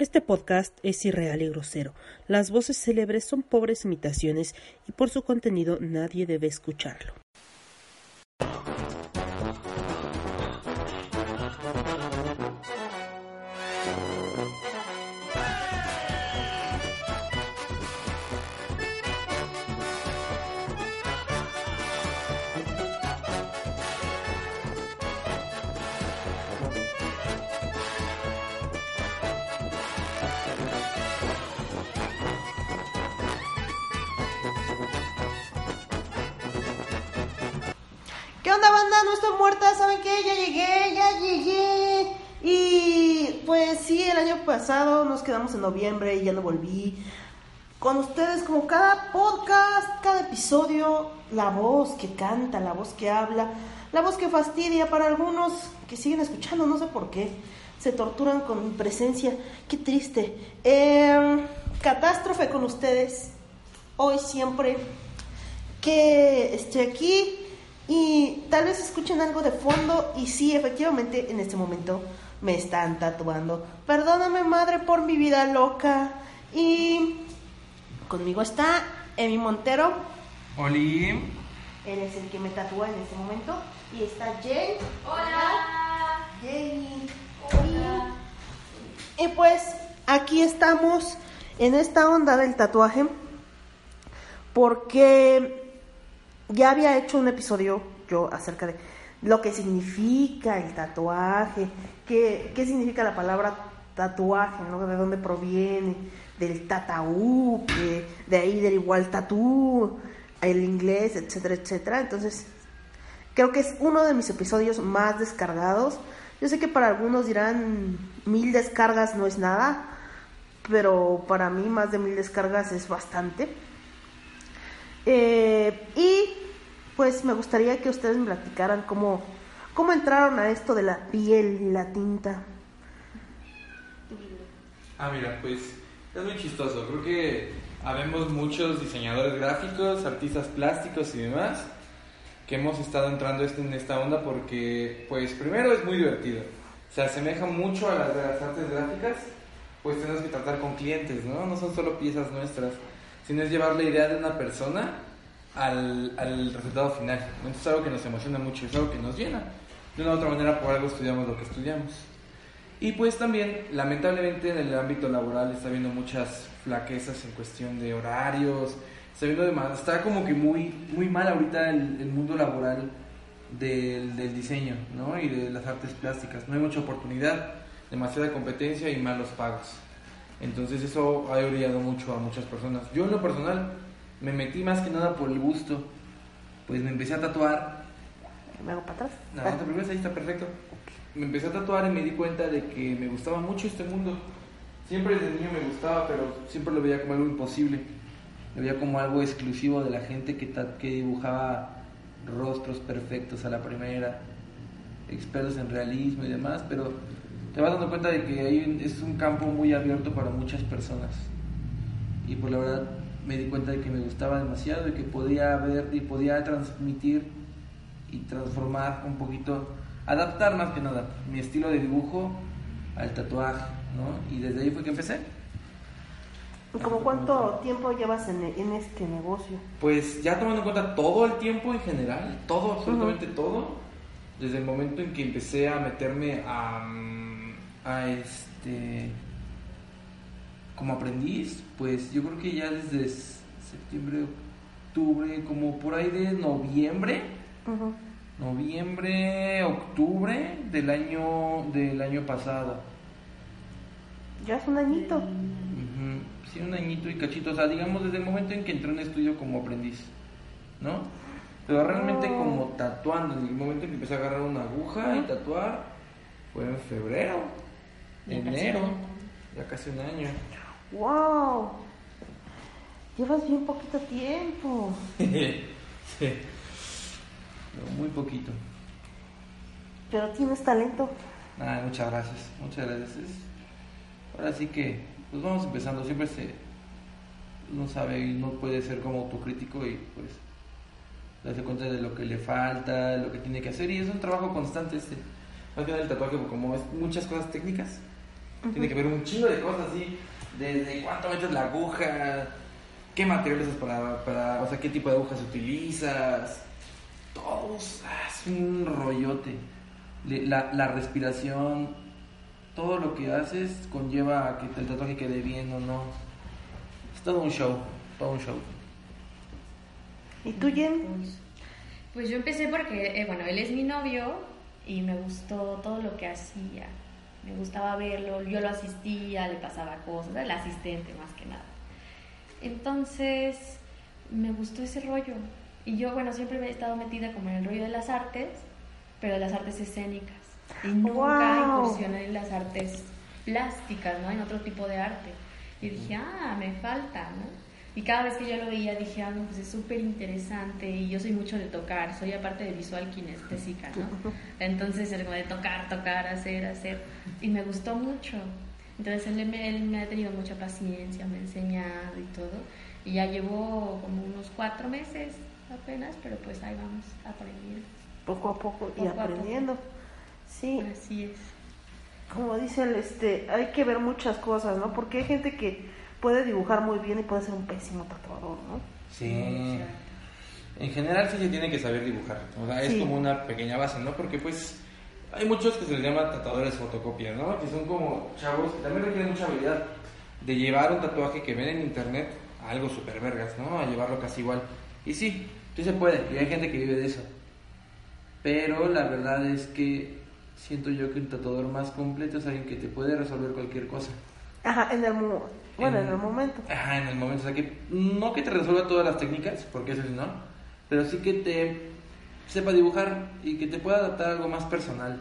Este podcast es irreal y grosero. Las voces célebres son pobres imitaciones y por su contenido nadie debe escucharlo. Pasado nos quedamos en noviembre y ya no volví. Con ustedes, como cada podcast, cada episodio, la voz que canta, la voz que habla, la voz que fastidia para algunos que siguen escuchando, no sé por qué. Se torturan con mi presencia. Qué triste. Eh, catástrofe con ustedes. Hoy siempre que estoy aquí y tal vez escuchen algo de fondo y sí, efectivamente, en este momento me están tatuando. Perdóname, madre, por mi vida loca. Y conmigo está Emi Montero. Oli. Él es el que me tatúa en este momento. Y está Jay. Hola. Jay. Hola. Y pues aquí estamos en esta onda del tatuaje. Porque ya había hecho un episodio yo acerca de lo que significa el tatuaje, qué, qué significa la palabra tatuaje, ¿no? De dónde proviene, del tataú, de ahí del igual tatú, el inglés, etcétera, etcétera. Entonces, creo que es uno de mis episodios más descargados. Yo sé que para algunos dirán mil descargas no es nada, pero para mí más de mil descargas es bastante. Eh, y pues me gustaría que ustedes me platicaran cómo, cómo entraron a esto de la piel y la tinta. Ah, mira, pues es muy chistoso. Creo que habemos muchos diseñadores gráficos, artistas plásticos y demás que hemos estado entrando este- en esta onda porque, pues, primero es muy divertido. Se asemeja mucho a las de las artes gráficas, pues tenemos que tratar con clientes, ¿no? No son solo piezas nuestras, sino es llevar la idea de una persona al, al resultado final. Entonces es algo que nos emociona mucho, es algo que nos llena. De una u otra manera, por algo estudiamos lo que estudiamos. Y pues también, lamentablemente, en el ámbito laboral está habiendo muchas flaquezas en cuestión de horarios. Está, viendo de mal- está como que muy, muy mal ahorita el, el mundo laboral del, del diseño ¿no? y de las artes plásticas. No hay mucha oportunidad, demasiada competencia y malos pagos. Entonces eso ha orillado mucho a muchas personas. Yo en lo personal me metí más que nada por el gusto. Pues me empecé a tatuar ¿Me hago para atrás? no, no te preocupes, ahí está perfecto. Me empecé a tatuar y me di cuenta de que me gustaba mucho este mundo. Siempre desde niño me gustaba, pero siempre lo veía como algo imposible. Lo veía como algo exclusivo de la gente que, que dibujaba rostros perfectos a la primera, expertos en realismo y demás, pero te vas dando cuenta de que hay un- es un campo muy abierto para muchas personas. Y por la verdad me di cuenta de que me gustaba demasiado y que podía ver y podía transmitir y transformar un poquito, adaptar más que nada mi estilo de dibujo al tatuaje, ¿no? Y desde ahí fue que empecé. ¿Y ¿Como cuánto tiempo llevas en, en este negocio? Pues ya tomando en cuenta todo el tiempo en general, todo, absolutamente todo, desde el momento en que empecé a meterme a, mm, a este, como aprendiz, pues yo creo que ya desde septiembre, octubre, como por ahí de noviembre, noviembre, octubre del año del año pasado. Ya es un añito. Sí, un añito y cachito, o sea, digamos desde el momento en que entré en estudio como aprendiz, ¿no? Pero realmente Oh. como tatuando, en el momento en que empecé a agarrar una aguja y tatuar, fue en febrero, Ya enero, ya casi un año. ¡Wow! Llevas bien poquito tiempo. sí. Pero muy poquito. Pero tienes talento. Nada, muchas gracias, muchas gracias. Ahora sí que, pues vamos empezando, siempre se, uno sabe y no puede ser como autocrítico y pues darse cuenta de lo que le falta, lo que tiene que hacer y es un trabajo constante este. Más que nada el tatuaje, como es muchas cosas técnicas, Tiene que ver un chingo de cosas así, desde cuánto metes la aguja, qué material usas para, para, o sea, qué tipo de agujas utilizas, todos, ah, es un rollote. La, la respiración, todo lo que haces conlleva a que el tatuaje quede bien o no. Es todo un show, todo un show. ¿Y tú, Jen? Pues yo empecé porque, eh, bueno, él es mi novio y me gustó todo lo que hacía. Me gustaba verlo, yo lo asistía, le pasaba cosas, era el asistente más que nada. Entonces, me gustó ese rollo. Y yo, bueno, siempre me he estado metida como en el rollo de las artes, pero de las artes escénicas. Y nunca incursioné en las artes plásticas, ¿no? En otro tipo de arte. Y dije, ah, me falta, ¿no? Y cada vez que yo lo veía dije, ah, no, pues es súper interesante y yo soy mucho de tocar, soy aparte de visual kinestésica, ¿no? Entonces era como de tocar, tocar, hacer, hacer. Y me gustó mucho. Entonces él me, él me ha tenido mucha paciencia, me ha enseñado y todo. Y ya llevo como unos cuatro meses apenas, pero pues ahí vamos aprendiendo. Poco a poco y Poco a aprendiendo. Sí, Así es. como dicen, este, hay que ver muchas cosas, ¿no? Porque hay gente que puede dibujar muy bien y puede ser un pésimo tatuador, ¿no? Sí. En general sí se tiene que saber dibujar. O sea, es Sí. como una pequeña base, ¿no? Porque pues hay muchos que se les llama tatuadores fotocopias, ¿no? Que son como chavos que también requieren mucha habilidad de llevar un tatuaje que ven en internet a algo super vergas, ¿no? A llevarlo casi igual. Y sí, sí se puede. Y hay gente que vive de eso. Pero la verdad es que siento yo que un tatuador más completo es alguien que te puede resolver cualquier cosa. Ajá, en el, mo- bueno, en En- el momento. Ajá, en el momento. O sea, que no que te resuelva todas las técnicas, porque eso sí no, pero sí que te sepa dibujar y que te pueda adaptar a algo más personal.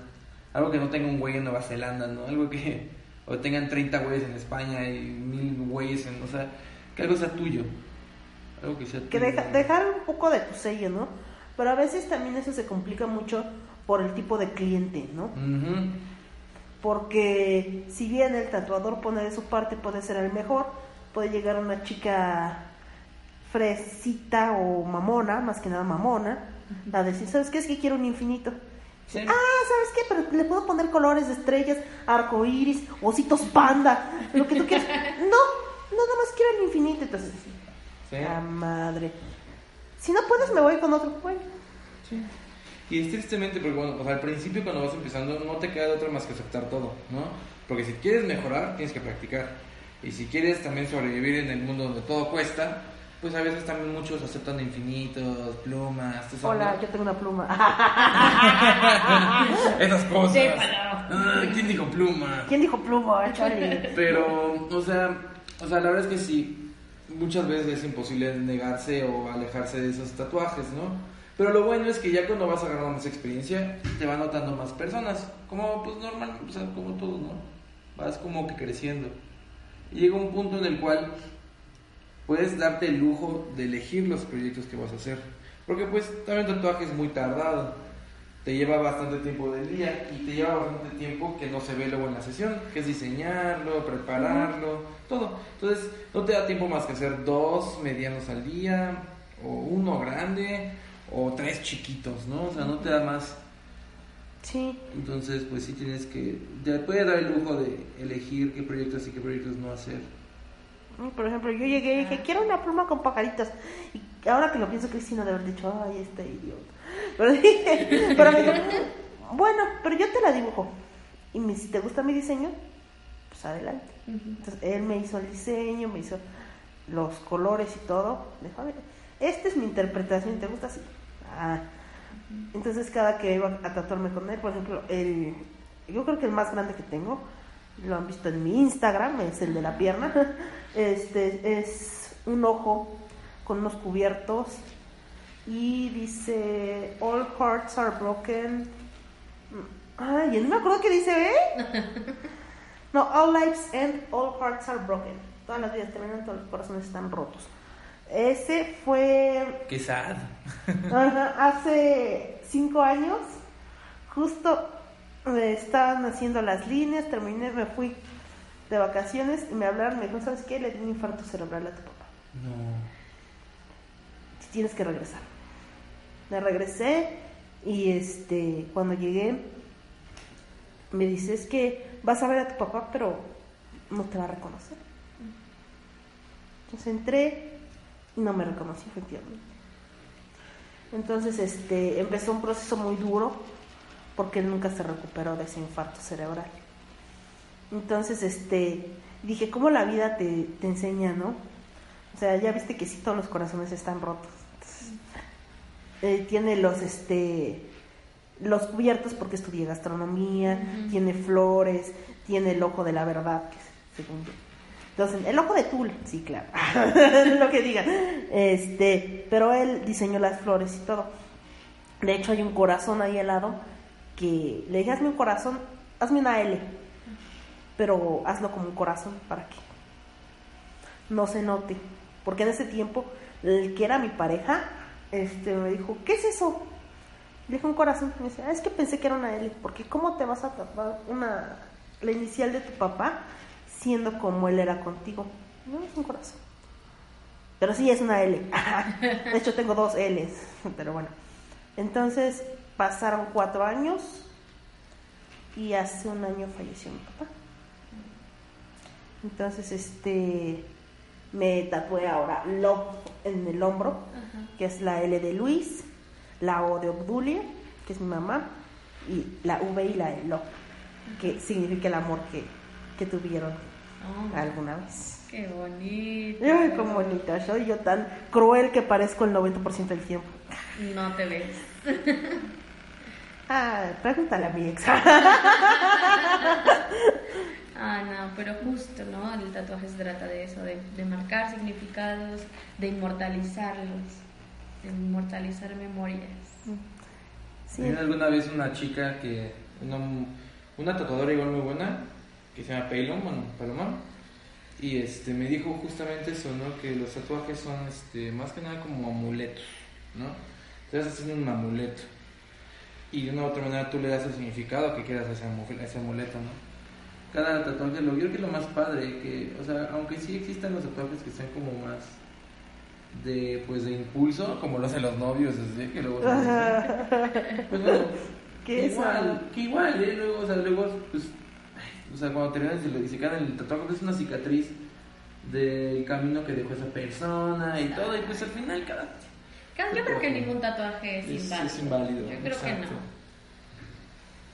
Algo que no tenga un güey en Nueva Zelanda, ¿no? Algo que. O tengan 30 güeyes en España y mil güeyes en. O sea, que algo sea tuyo. Algo que sea Que tuyo. deja- dejar un poco de tu sello, ¿no? Pero a veces también eso se complica mucho por el tipo de cliente, ¿no? Ujú. Porque si bien el tatuador pone de su parte, puede ser el mejor, puede llegar una chica fresita o mamona, más que nada mamona, a decir, ¿sabes qué? Es que quiero un infinito. Sí. Ah, ¿sabes qué? Pero le puedo poner colores de estrellas, arco iris, ositos panda, lo que tú quieras. No, nada más quiero el infinito. Entonces, Sí. la madre. Si no puedes, me voy con otro. Bueno, Sí. Y es tristemente porque, bueno, o sea, al principio cuando vas empezando no te queda de otra más que aceptar todo, ¿no? Porque si quieres mejorar, tienes que practicar. Y si quieres también sobrevivir en el mundo donde todo cuesta, pues a veces también muchos aceptan infinitos, plumas, hola, yo tengo una pluma. Esas cosas. Ah, ¿Quién dijo pluma? ¿Quién dijo pluma? Pero, o sea, o sea, la verdad es que sí, muchas veces es imposible negarse o alejarse de esos tatuajes, ¿no? Pero lo bueno es que ya cuando vas agarrando más experiencia, te van notando más personas, como pues normal, o sea, como todo, ¿no? Vas como que creciendo. Y llega un punto en el cual puedes darte el lujo de elegir los proyectos que vas a hacer. Porque pues también tatuaje es muy tardado. Te lleva bastante tiempo del día y te lleva bastante tiempo que no se ve luego en la sesión, que es diseñarlo, prepararlo, todo. Entonces no te da tiempo más que hacer dos medianos al día, o uno grande, o tres chiquitos, ¿no? O sea, no te da más. Sí, Entonces, pues sí tienes que, te puedes dar el lujo de elegir qué proyectos y qué proyectos no hacer. Mm, Por ejemplo, yo llegué y dije, quiero una pluma con pajaritas. Y ahora que lo pienso, Cristina de haber dicho, ay, este idiota. Pero dije, pero me dijo, bueno, pero yo te la dibujo. Y me, si te gusta mi diseño, pues adelante. Entonces, él me hizo el diseño, me hizo los colores y todo. Me dijo, a ver, esta es mi interpretación, ¿te gusta así? Entonces, cada que iba a tatuarme con él, por ejemplo, el, yo creo que el más grande que tengo, lo han visto en mi Instagram, es el de la pierna. Este es un ojo con unos cubiertos y dice All hearts are broken. Ay, ya no me acuerdo qué dice, ¿eh? No, all lives end, all hearts are broken. Todas las vidas terminan, todos los corazones están rotos. Ese fue Qué sad. Hace cinco años, justo me estaban haciendo las líneas, terminé, me fui de vacaciones y me hablaron, me dijo, ¿sabes qué? Le di un infarto cerebral a tu papá. No. Tienes que regresar. Me regresé y este, cuando llegué, me dice, es que vas a ver a tu papá, pero no te va a reconocer. Entonces entré no me reconocí efectivamente. Entonces este empezó un proceso muy duro porque él nunca se recuperó de ese infarto cerebral. Entonces este dije, ¿cómo la vida te, te enseña, no? O sea, ya viste que sí todos los corazones están rotos. Entonces, eh, tiene los este los cubiertos porque estudié gastronomía, tiene flores, tiene el ojo de la verdad, que es según yo. Entonces, el ojo de tul, sí, claro, lo que diga. Este, pero él diseñó las flores y todo. De hecho, hay un corazón ahí al lado que le dije, hazme un corazón, hazme una L, pero hazlo como un corazón para que no se note. Porque en ese tiempo, el que era mi pareja, este, me dijo, ¿qué es eso? Le dije un corazón. Me dice, ah, es que pensé que era una L, porque ¿cómo te vas a tapar una, la inicial de tu papá siendo como él era contigo? No, es un corazón. Pero sí es una L. de hecho, tengo dos L's, pero bueno. Entonces, pasaron cuatro años y hace un año falleció mi papá. Entonces, este, me tatué ahora Love en el hombro, que es la L de Luis, la O de Obdulia, que es mi mamá, y la V y la L, que significa el amor que, que tuvieron Oh, alguna vez. qué bonito. Ay, qué bonita, soy yo tan cruel que parezco el 90% del tiempo. No te ves. Ah, pregúntale a mi ex. Ah, no, pero justo, ¿no? El tatuaje se trata de eso, de, de marcar significados, de inmortalizarlos, de inmortalizar memorias. Sí. Tenía alguna vez una chica que, una, una tatuadora igual muy buena, que se llama Paylon, bueno, Paloma, y este, me dijo justamente eso, ¿no? Que los tatuajes son, este, más que nada como amuletos, ¿no? Entonces haciendo un amuleto. Y de una u otra manera tú le das el significado que quieras a ese, a ese amuleto, ¿no? Cada tatuaje, lo, yo creo que lo más padre, que, o sea, aunque sí existan los tatuajes que sean como más de, pues, de impulso, como lo hacen los novios, así, que luego... Pues bueno, ¿Qué que es igual, que igual, ¿eh? Luego, o sea, luego, pues, o sea, cuando terminas y, lo- y se queda en el tatuaje, pues, es una cicatriz del camino que dejó esa persona y todo, y pues al final cada... Ca- Yo creo que ningún tatuaje es, Es- inválido. es inválido, Yo creo que exacto. no.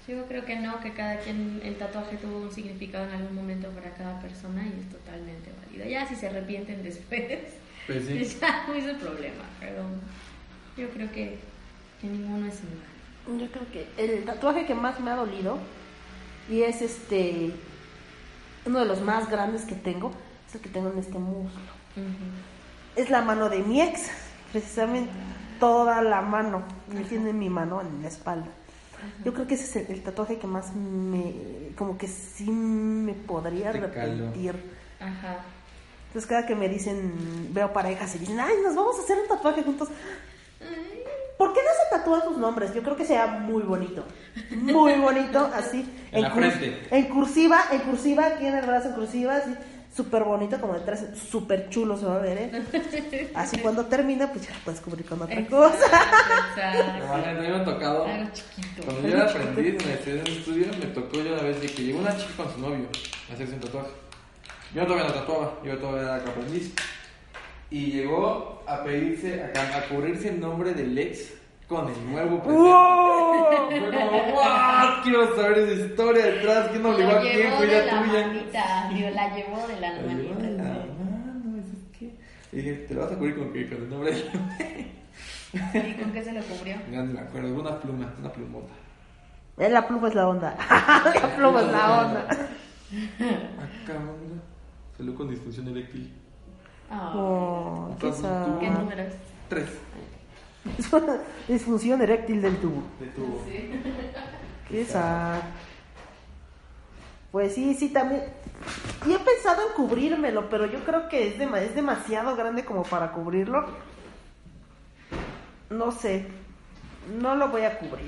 Yo creo que no, que cada quien, el tatuaje tuvo un significado en algún momento para cada persona y es totalmente válido. Ya si se arrepienten después, Pues sí. ya no es el problema, pero yo creo que, que ninguno es inválido. Yo creo que el tatuaje que más me ha dolido y es este uno de los más grandes que tengo es el que tengo en este muslo. Es la mano de mi ex, precisamente toda la mano. Me tiene mi mano en la espalda. Yo creo que ese es el, el tatuaje que más me como que sí me podría Te arrepentir. Ajá. Entonces cada que me dicen, veo parejas y dicen, ay, nos vamos a hacer un tatuaje juntos. ¿Por qué no se tatúan sus nombres? Yo creo que sea muy bonito. Muy bonito, así. En la cur- frente. En cursiva, en cursiva, aquí en el brazo en cursiva, así. Súper bonito, como detrás, súper chulo se va a ver, ¿eh? Así cuando termina, pues ya puedes cubrir con otra cosa. Exacto, No, a mí me ha tocado... Algo chiquito. Cuando yo era aprendiz en el estudio, me tocó yo una vez de que llegó una chica con su novio a hacerse un tatuaje. Yo todavía no tatuaba, yo todavía era aprendiz. Y llegó a pedirse, a, a cubrirse el nombre del ex con el nuevo presente. ¡Wow! Fue como, ¡wow! Quiero saber esa historia detrás. ¿Quién obligó a quién? Fue ya la tuya. manita, la llevó de la La llevó de la manita. mano, ¿es que? Y dije, ¿te lo vas a cubrir con qué? Con el nombre del ¿Y con qué se lo cubrió? Ya no me acuerdo, una pluma, una plumota. Eh, La pluma es la onda. la pluma es la onda. Acá, mira. Salió con disfunción eréctil. Ah, Oh, qué. ¿Qué números? Tres. Disfunción eréctil del tubo. De tubo. Qué sad. Pues sí, sí, también. Y he pensado en cubrírmelo, pero yo creo que es, dema- es demasiado grande como para cubrirlo. No sé. No lo voy a cubrir.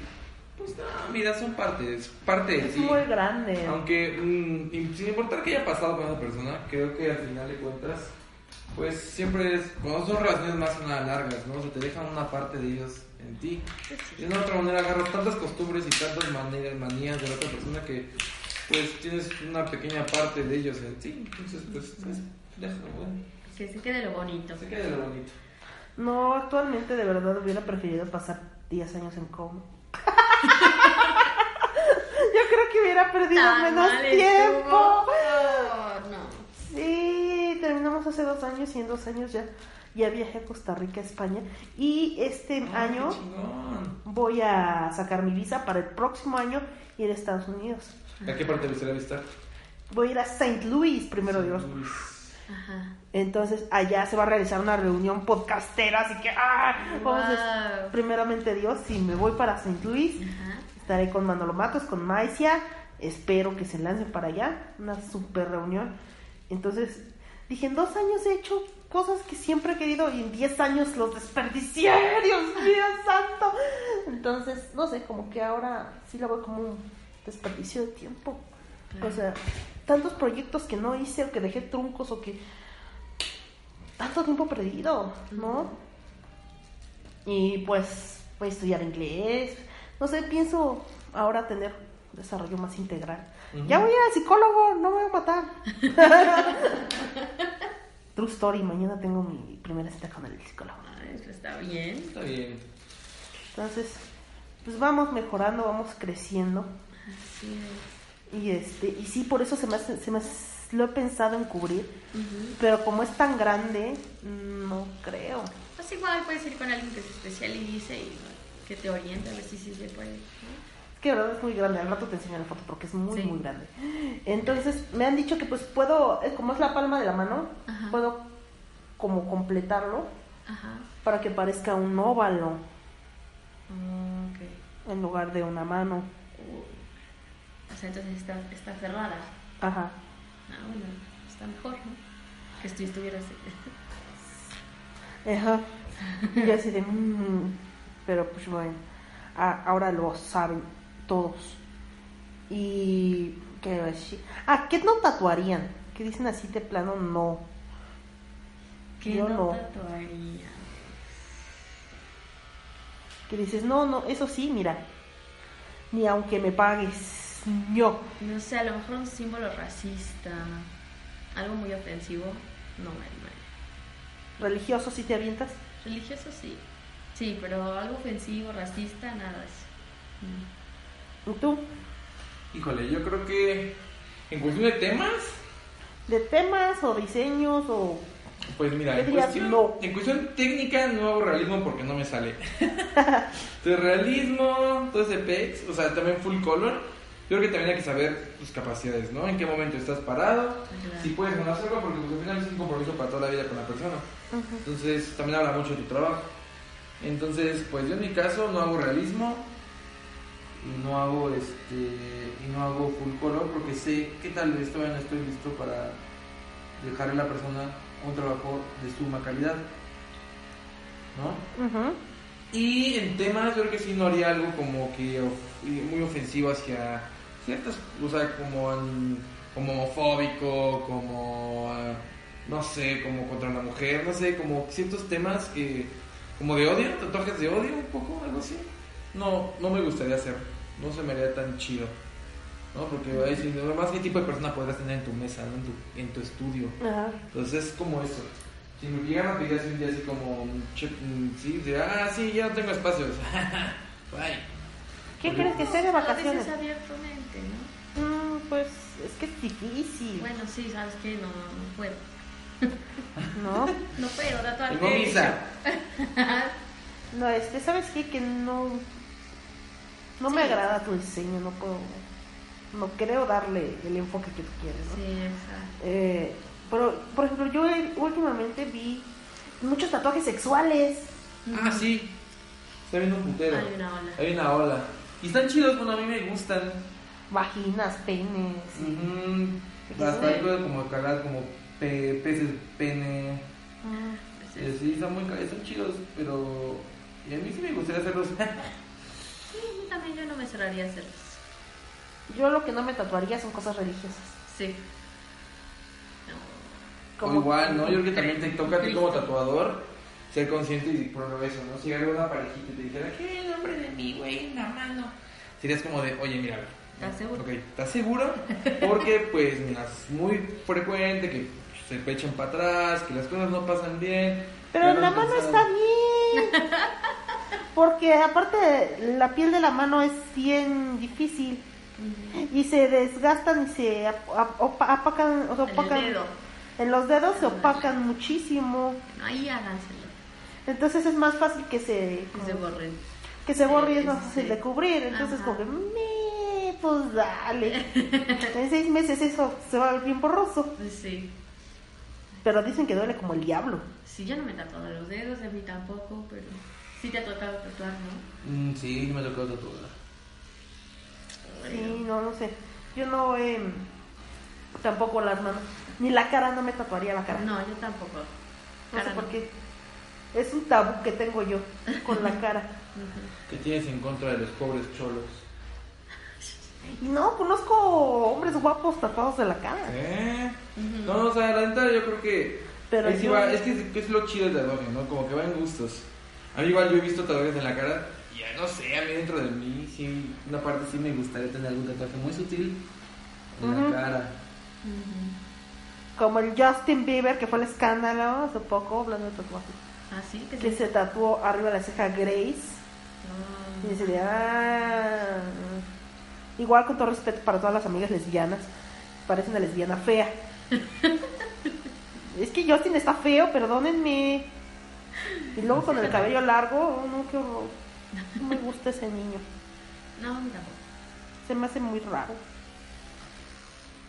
Pues no, mira, son partes. Parte de Es sí. muy grande. Aunque, mm, y sin importar que haya pasado con esa persona, creo que al final de cuentas, pues siempre es. Cuando son relaciones más o menos largas, ¿no? O sea, te dejan una parte de ellos en ti. Y de una otra manera agarras tantas costumbres y tantas maneras, manías de la otra persona que pues tienes una pequeña parte de ellos en ti. Entonces, pues, pues, déjalo, bueno. Que se quede lo bonito. Se quede lo bonito. No, actualmente de verdad hubiera preferido pasar 10 años en coma. Yo creo que hubiera perdido Tan menos tiempo. estuvo. Oh, no. Sí, terminamos hace dos años y en dos años ya, ya viajé a Costa Rica, España. Y este Ah, año voy a sacar mi visa para el próximo año ir a Estados Unidos. ¿A qué parte te gustaría visitar? Voy a ir a St. Louis, primero Dios. Luis. Ajá. Entonces allá se va a realizar una reunión podcastera, así que ¡ah! Vamos a- primeramente Dios, si me voy para St. Louis, Ajá. estaré con Manolo Matos, con Maicia, espero que se lancen para allá, una super reunión. Entonces dije, en dos años he hecho cosas que siempre he querido y en diez años los desperdicié, Dios santo. Entonces, no sé, como que ahora sí la veo como un desperdicio de tiempo. O sea, tantos proyectos que no hice o que dejé truncos o que tanto tiempo perdido, ¿no? Y pues voy a estudiar inglés. No sé, pienso ahora tener desarrollo más integral. Ya voy al psicólogo, no me voy a matar. True story, mañana tengo mi primera cita con el psicólogo. Eso está bien. Está bien. Entonces, pues vamos mejorando, vamos creciendo. Así es. Y este, y sí, por eso se me hace- se me hace- lo he pensado en cubrir, pero como es tan grande, no creo. Pues igual puedes ir con alguien que se especialice y que te oriente a ver si sí se puede. ¿no? Es que de verdad es muy grande, al rato te enseño la foto porque es muy, Sí. muy grande. Entonces, me han dicho que pues puedo, eh, como es la palma de la mano, Ajá. puedo como completarlo Ajá. para que parezca un óvalo Ok. en lugar de una mano. O sea, entonces está, está cerrada. Ajá. Ah, bueno, está mejor, ¿no? Que si estuvieras. Ajá. Y así de, "Mm", pero pues bueno, ahora lo saben todos. Y, ¿qué decir? Ah, ¿qué no tatuarían? Que dicen así de plano, no. ¿Qué Yo no no. tatuaría? Que dices, no, no, eso sí, mira. Ni aunque me pagues, yo. No sé, a lo mejor un símbolo racista. Algo muy ofensivo. No me animaría. Religioso, si te avientas. Religioso sí. Sí, pero algo ofensivo, racista, nada de eso. Mm. ¿Y tú? Híjole, yo creo que en cuestión de temas, ¿De temas o diseños o.? pues mira, en cuestión, no. en cuestión técnica no hago realismo porque no me sale. Entonces, realismo, todo ese pex, o sea, también full color. Yo creo que también hay que saber tus capacidades, ¿no? En qué momento estás parado, Claro. si puedes o no hacerlo, porque pues, al final es un compromiso para toda la vida con la persona. Entonces, también habla mucho de tu trabajo. Entonces, pues yo en mi caso no hago realismo y no hago este y no hago full color porque sé que tal vez todavía no estoy listo para dejarle a la persona un trabajo de suma calidad. ¿No? Ujú. Y en temas yo creo que sí no haría algo como que of- muy ofensivo hacia ciertas, o sea, como, en- como homofóbico, como, ah, no sé, como contra la mujer, no sé, como ciertos temas que, como de odio, tatuajes de odio un poco, algo así. No, no me gustaría hacer, no se me haría tan chido, ¿no? Porque ahí sí, más qué tipo de persona podrás tener en tu mesa, ¿no? en, tu, en tu estudio. Ajá. Entonces es como eso. Si me llegan a pedir así un día así como, sí, de, ah, sí, ya no tengo espacios. Bye. ¿Qué crees que sea de Lo vacaciones? dices abiertamente, ¿no? Mm, pues es que es difícil, Bueno, sí, sabes que no, no puedo. ¿no? No puedo tatuarte. Tengo misa. No, este, ¿sabes qué? Que no. No me agrada tu diseño, no puedo. No creo darle el enfoque que tú quieres, ¿no? Sí, exacto. Eh, pero, por ejemplo, yo últimamente vi muchos tatuajes sexuales. Ah, sí. Está viendo un putero. Hay una ola. Hay una ola. Y están chidos, bueno, a mí me gustan. Vaginas, penes. Ujú. Hasta hay cosas como como pe- peces, pene. Mm, Pues Eh, es- sí, están muy están chidos, pero. Y a mí sí me gustaría hacerlos. Sí, mí también yo no me cerraría a hacerlos. Yo lo que no me tatuaría son cosas religiosas. Sí. O igual, ¿no? Yo creo que también te toca a ti como tatuador ser consciente y por eso, ¿no? Si llega una parejita y te dijera, ¿qué el nombre de mi güey en la mano? Serías como de, oye, mira, ¿Estás seguro? Ok, ¿estás seguro? Porque pues mira, es muy frecuente que se pechen para atrás, que las cosas no pasan bien. Pero la mano está bien. Porque aparte la piel de la mano es bien difícil. Y se desgastan y se ap- ap- opa- apacan, o sea, En el opacan. dedo. En los dedos se opacan muchísimo. Ahí háganselo. Entonces es más fácil que se, Que se borren. que se borre y es más fácil de cubrir. Entonces Ajá. como que, "Me, pues dale. en seis meses eso se va a ver bien borroso. Sí. Pero dicen que duele como el diablo. Sí, yo no me he tatuado los dedos, a mí tampoco, pero sí te ha tocado tatuar, ¿no? Mm, sí, me tocó tatuar. Sí, no, no sé. Yo no eh, tampoco las manos. Ni la cara, no me tatuaría la cara. No, yo tampoco. No sé por qué. Es un tabú que tengo yo con la cara. ¿Qué tienes en contra de los pobres cholos? Y no, conozco hombres guapos tatuados de la cara. ¿Eh? No, o sea, la neta yo creo que... Pero ahí sí yo- va- es que es, lo chido del tatuaje, ¿no? Como que va en gustos. A mí igual yo he visto tatuajes en la cara y ya no sé, a mí dentro de mí sí, una parte sí me gustaría tener algún tatuaje muy sutil en la cara. Como el Justin Bieber, que fue el escándalo hace poco, hablando de tatuajes. Ah, sí, que Que se tatuó arriba de la ceja Grace. Y dice, de, ah. Igual con todo respeto para todas las amigas lesbianas, parece una lesbiana fea. es que Justin está feo, perdónenme. Y luego con el cabello largo, oh, no, qué horror. No me gusta ese niño. No, tampoco. Se me hace muy raro.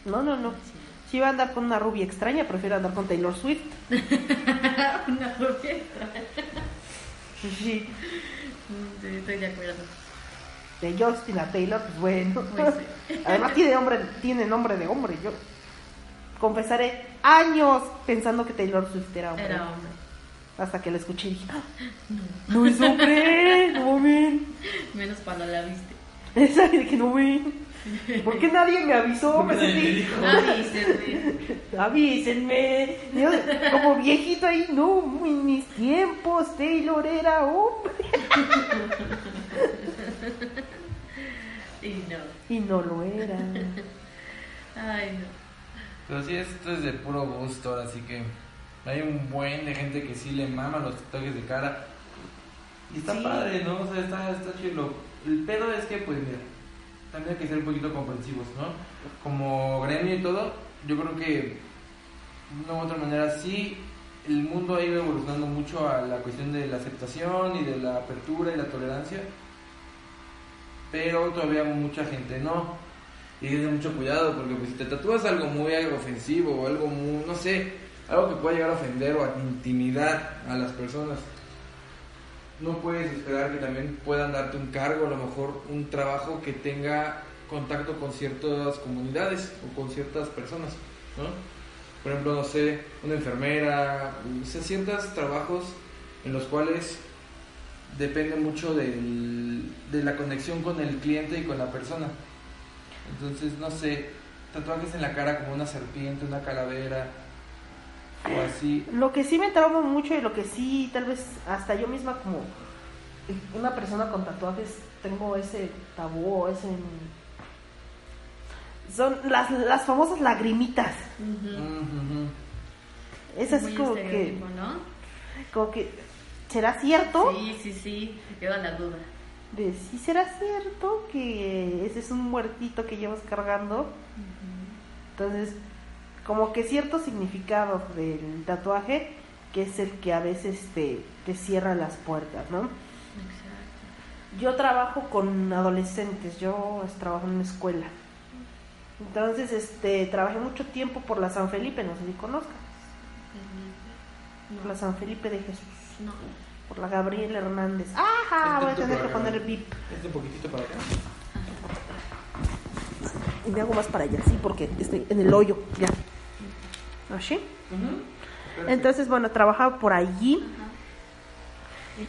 No, no, no. Sí. Si iba a andar con una rubia extraña, prefiero andar con Taylor Swift. Una rubia extraña. Sí. Sí, estoy de acuerdo. De Justin a Taylor, pues bueno. Pues Además tiene, hombre, tiene nombre de hombre. Yo confesaré años pensando que Taylor Swift era hombre. Era hombre. Hasta que la escuché y dije, "Ah, no es hombre, no ven. Menos cuando la viste. Esa de que no ven. ¿Por qué nadie me avisó? Me sentí. Avísenme. avísenme. Yo, como viejito ahí, no, en mis tiempos Taylor era hombre. Y no. Y no lo era. Ay, no. Pero sí, esto es de puro gusto, así que hay un buen de gente que sí le mama los tatuajes de cara. Y está Sí. padre, ¿no? O sea, está, está chido. El pedo es que, pues, mira, también hay que ser un poquito comprensivos, ¿no? Como gremio y todo, yo creo que de una u otra manera sí, el mundo ha ido evolucionando mucho a la cuestión de la aceptación y de la apertura y la tolerancia, pero todavía mucha gente no. Y tener mucho cuidado porque pues, si te tatúas algo muy ofensivo o algo muy, no sé, algo que pueda llegar a ofender o a intimidar a las personas, no puedes esperar que también puedan darte un cargo, a lo mejor un trabajo que tenga contacto con ciertas comunidades o con ciertas personas, ¿no? Por ejemplo, no sé, una enfermera, o sea, ciertos trabajos en los cuales depende mucho del- de la conexión con el cliente y con la persona. Entonces, no sé, tatuajes en la cara como una serpiente, una calavera o así. Lo que sí me trauma mucho y lo que sí, tal vez hasta yo misma como una persona con tatuajes, tengo ese tabú, ese... Son las, las famosas lagrimitas. Ujú. Es así Muy como que, como que, ¿será cierto? Sí, sí, sí. Queda la duda. De si será cierto que ese es un muertito que llevas cargando. Entonces, como que cierto significado del tatuaje, que es el que a veces te, te cierra las puertas, ¿no? Exacto. Yo trabajo con adolescentes, yo es- trabajo en una escuela. Entonces, este, trabajé mucho tiempo por la San Felipe, no sé si conozcas, por la San Felipe de Jesús, No. por la Gabriel Hernández. Ajá, voy a Este tener que poner el bip. Este un poquitito para acá. Y me hago más para allá, sí, porque estoy en el hoyo, ya. ¿Así? Entonces, bueno, trabajaba por allí.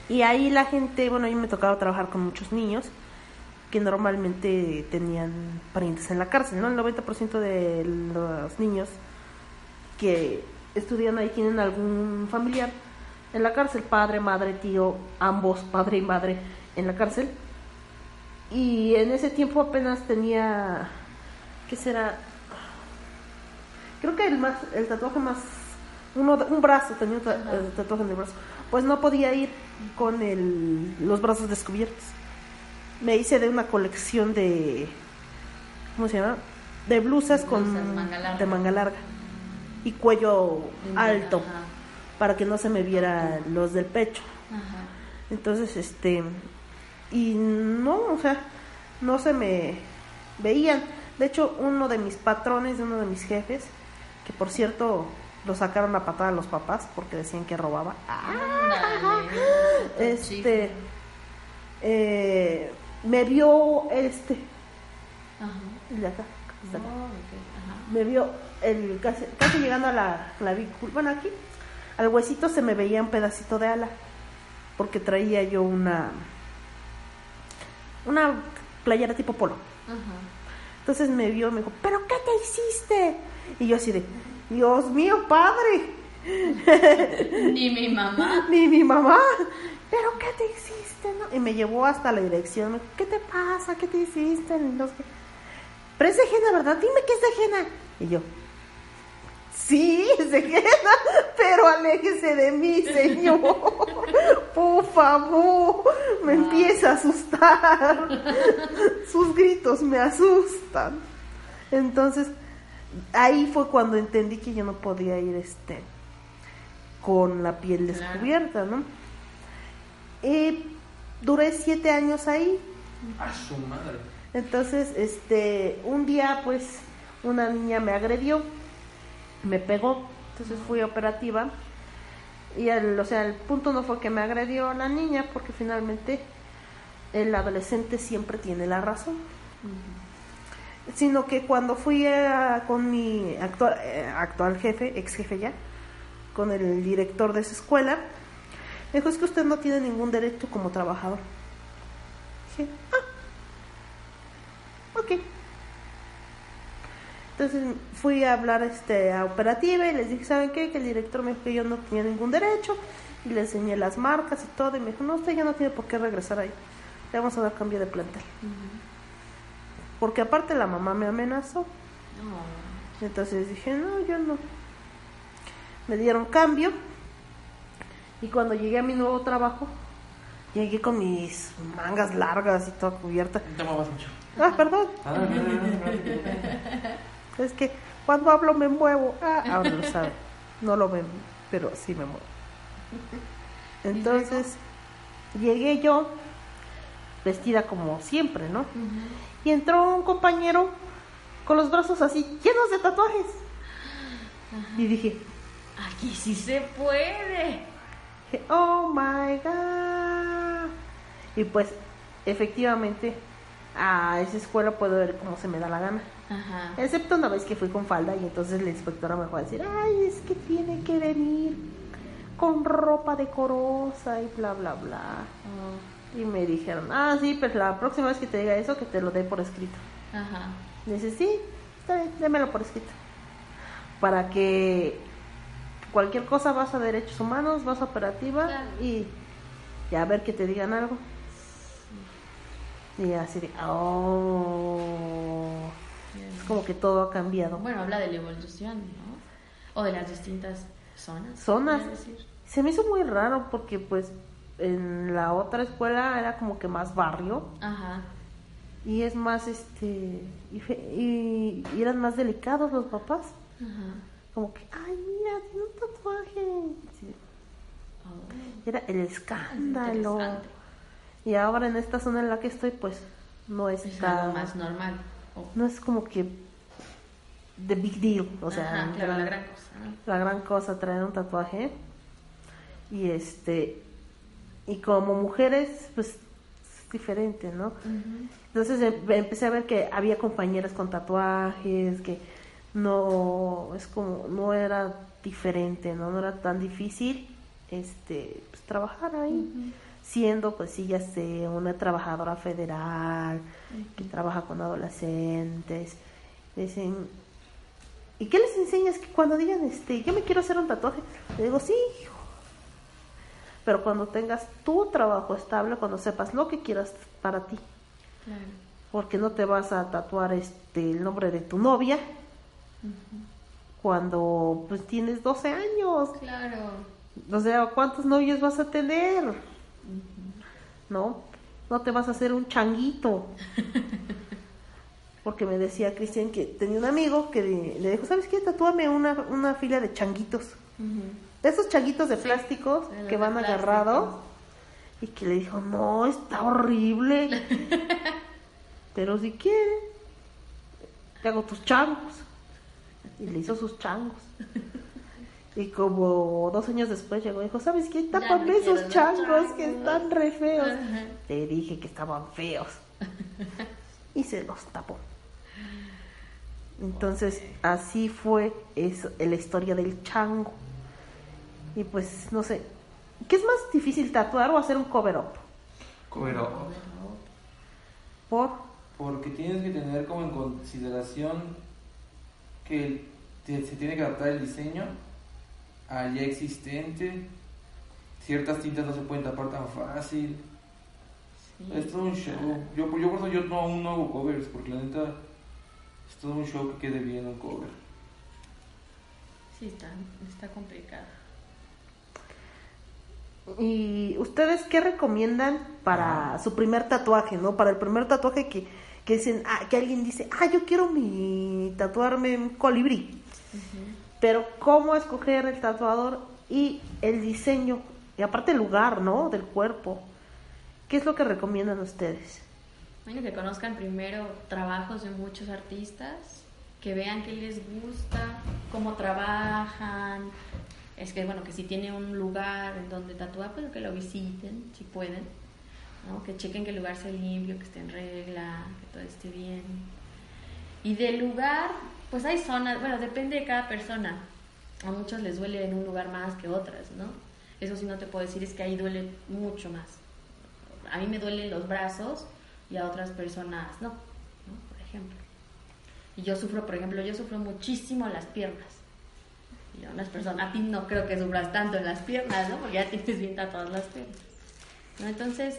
Y ahí la gente, bueno, a mí me tocaba trabajar con muchos niños que normalmente tenían parientes en la cárcel, ¿no? El 90% de los niños que estudian ahí tienen algún familiar en la cárcel, padre, madre, tío, ambos, padre y madre en la cárcel. Y en ese tiempo apenas tenía, ¿qué será? Creo que el más, el tatuaje más, uno, un brazo, tenía un tatuaje en el brazo. Pues no podía ir con el, los brazos descubiertos. Me hice de una colección de, ¿cómo se llama? De blusas, con, manga larga. de manga larga y cuello alto Ajá. para que no se me viera los del pecho. Ajá. Entonces, este, y no, o sea, no se me veían. De hecho, uno de mis patrones, de uno de mis jefes, que por cierto lo sacaron a patada a los papás porque decían que robaba. Ándale, Este, eh, me vio este, Ajá. el de acá. Oh, ok. Ajá. me vio el casi, casi llegando a la clavícula, bueno aquí, al huesito se me veía un pedacito de ala, porque traía yo una una playera tipo polo. Ajá. Entonces me vio y me dijo, ¿pero qué te hiciste? Y yo así de, Dios mío, padre, Ni mi mamá. ni mi mamá, ¿pero qué te hiciste? no?". Y me llevó hasta la dirección, ¿qué te pasa? ¿Qué te hiciste? No sé. Pero es de henna, ¿verdad? Dime que es de henna. Y yo, sí, es de henna, pero aléjese de mí, señor. Por favor, me empieza a asustar. Sus gritos me asustan. Entonces, ahí fue cuando entendí que yo no podía ir este con la piel descubierta, ¿no? Y duré siete años ahí. A su madre. Entonces, este, un día, pues, una niña me agredió, me pegó, entonces fui operativa. Y el, o sea, el punto no fue que me agredió la niña, porque finalmente el adolescente siempre tiene la razón. Sino que cuando fui a- con mi actual, eh, actual jefe, ex jefe ya, con el director de esa escuela, me dijo, es que usted no tiene ningún derecho como trabajador. Dije, ah, ok. Entonces fui a hablar este, a operativa y les dije, ¿saben qué? Que el director me dijo que yo no tenía ningún derecho y le enseñé las marcas y todo y me dijo, no, usted ya no tiene por qué regresar ahí. Le vamos a dar cambio de plantel. Porque aparte la mamá me amenazó. No. Entonces dije, no, yo no. Me dieron cambio. Y cuando llegué a mi nuevo trabajo, llegué con mis mangas largas y toda cubierta. No te muevas mucho. Ah, perdón. Ah, no, no, no, no, no te preocupes. Es que cuando hablo me muevo. Ah, ahora lo saben. No lo ven, pero sí me muevo. Entonces, llegué yo vestida como siempre, ¿no? Y entró un compañero con los brazos así, llenos de tatuajes. Y dije, Aquí sí se puede. Dije, oh my god. Y pues, efectivamente, a esa escuela puedo ver cómo se me da la gana. Ajá. Excepto una vez que fui con falda y entonces la inspectora me fue a decir, ay, es que tiene que venir con ropa decorosa y bla, bla, bla. Oh, Y me dijeron, ah, sí, pues la próxima vez que te diga eso, que te lo dé por escrito. Ajá. Dice, sí, está bien, démelo por escrito. Para que cualquier cosa vas a derechos humanos, vas a operativa Claro. y, y a ver que te digan algo. Y así de, oh, es como que todo ha cambiado. Bueno, habla de la evolución, ¿no? O de las distintas zonas. Zonas. Se me hizo muy raro porque pues en la otra escuela era como que más barrio Ajá. y es más este y, fe- y- y eran más delicados los papás. Ajá. Como que, ay, mira, tiene un tatuaje. Sí, Oh, Era el escándalo. Y ahora en esta zona en la que estoy, pues no Es algo más normal. Oh. No es como que. The big deal. O sea, Ajá, claro, gran- la gran cosa, ¿no? la gran cosa traer un tatuaje. Y este. Y como mujeres, pues es diferente, ¿no? Entonces em- empecé a ver que había compañeras con tatuajes, que no es como no era diferente, no, no era tan difícil este pues, trabajar ahí, siendo pues sí ya sé una trabajadora federal que trabaja con adolescentes. Dicen, ¿y qué les enseñas que cuando digan este, yo me quiero hacer un tatuaje? Le digo, sí, hijo. Pero cuando tengas tu trabajo estable, cuando sepas lo que quieras para ti, Claro. Porque no te vas a tatuar este el nombre de tu novia cuando pues tienes 12 años. Claro. O sea, ¿cuántos novios vas a tener? ¿No? No te vas a hacer un changuito. Porque me decía Cristian que tenía un amigo que le dijo, ¿sabes qué? Tatúame una, una fila de changuitos. Ujú. De esos changuitos de los que van plástico. agarrados. Y que le dijo, no, está horrible. Pero si quiere, te hago tus changos. Y le hizo sus changos. Y como dos años después llegó y dijo, ¿sabes qué? Tápame esos changos que changos". están re feos. Ajá. Te dije que estaban feos. y se los tapó. Entonces, así fue eso, la historia del chango. Y pues, no sé, ¿qué es más difícil, tatuar o hacer un cover-up? Cover up. Por, Porque tienes que tener como en consideración que se tiene que adaptar el diseño al ya existente. Ciertas tintas no se pueden tapar tan fácil. Sí. Es todo un show. Yo, yo por eso yo no, aún no hago covers, porque la neta es todo un show que quede bien un cover. Sí, está, está complicado. ¿Y ustedes qué recomiendan para su primer tatuaje, no? Para el primer tatuaje que, que dicen, ah, que alguien dice, ah, yo quiero mi tatuarme un colibrí. Pero cómo escoger el tatuador y el diseño, y aparte el lugar, ¿no? Del cuerpo. ¿Qué es lo que recomiendan ustedes? Bueno, que conozcan primero trabajos de muchos artistas, que vean qué les gusta, cómo trabajan. Es que, bueno, que si tiene un lugar en donde tatuar, pues que lo visiten, si pueden. ¿no? Que chequen que el lugar sea limpio, que esté en regla, que todo esté bien. Y del lugar, pues hay zonas, bueno, depende de cada persona. A muchos les duele en un lugar más que otras, ¿no? Eso sí no te puedo decir, es que ahí duele mucho más. A mí me duelen los brazos y a otras personas no, ¿no? Por ejemplo. Y yo sufro, por ejemplo, yo sufro muchísimo las piernas. Y a unas personas, a ti no creo que sufras tanto en las piernas, ¿no? Porque ya tienes bien tatuadas las piernas. ¿no? Entonces,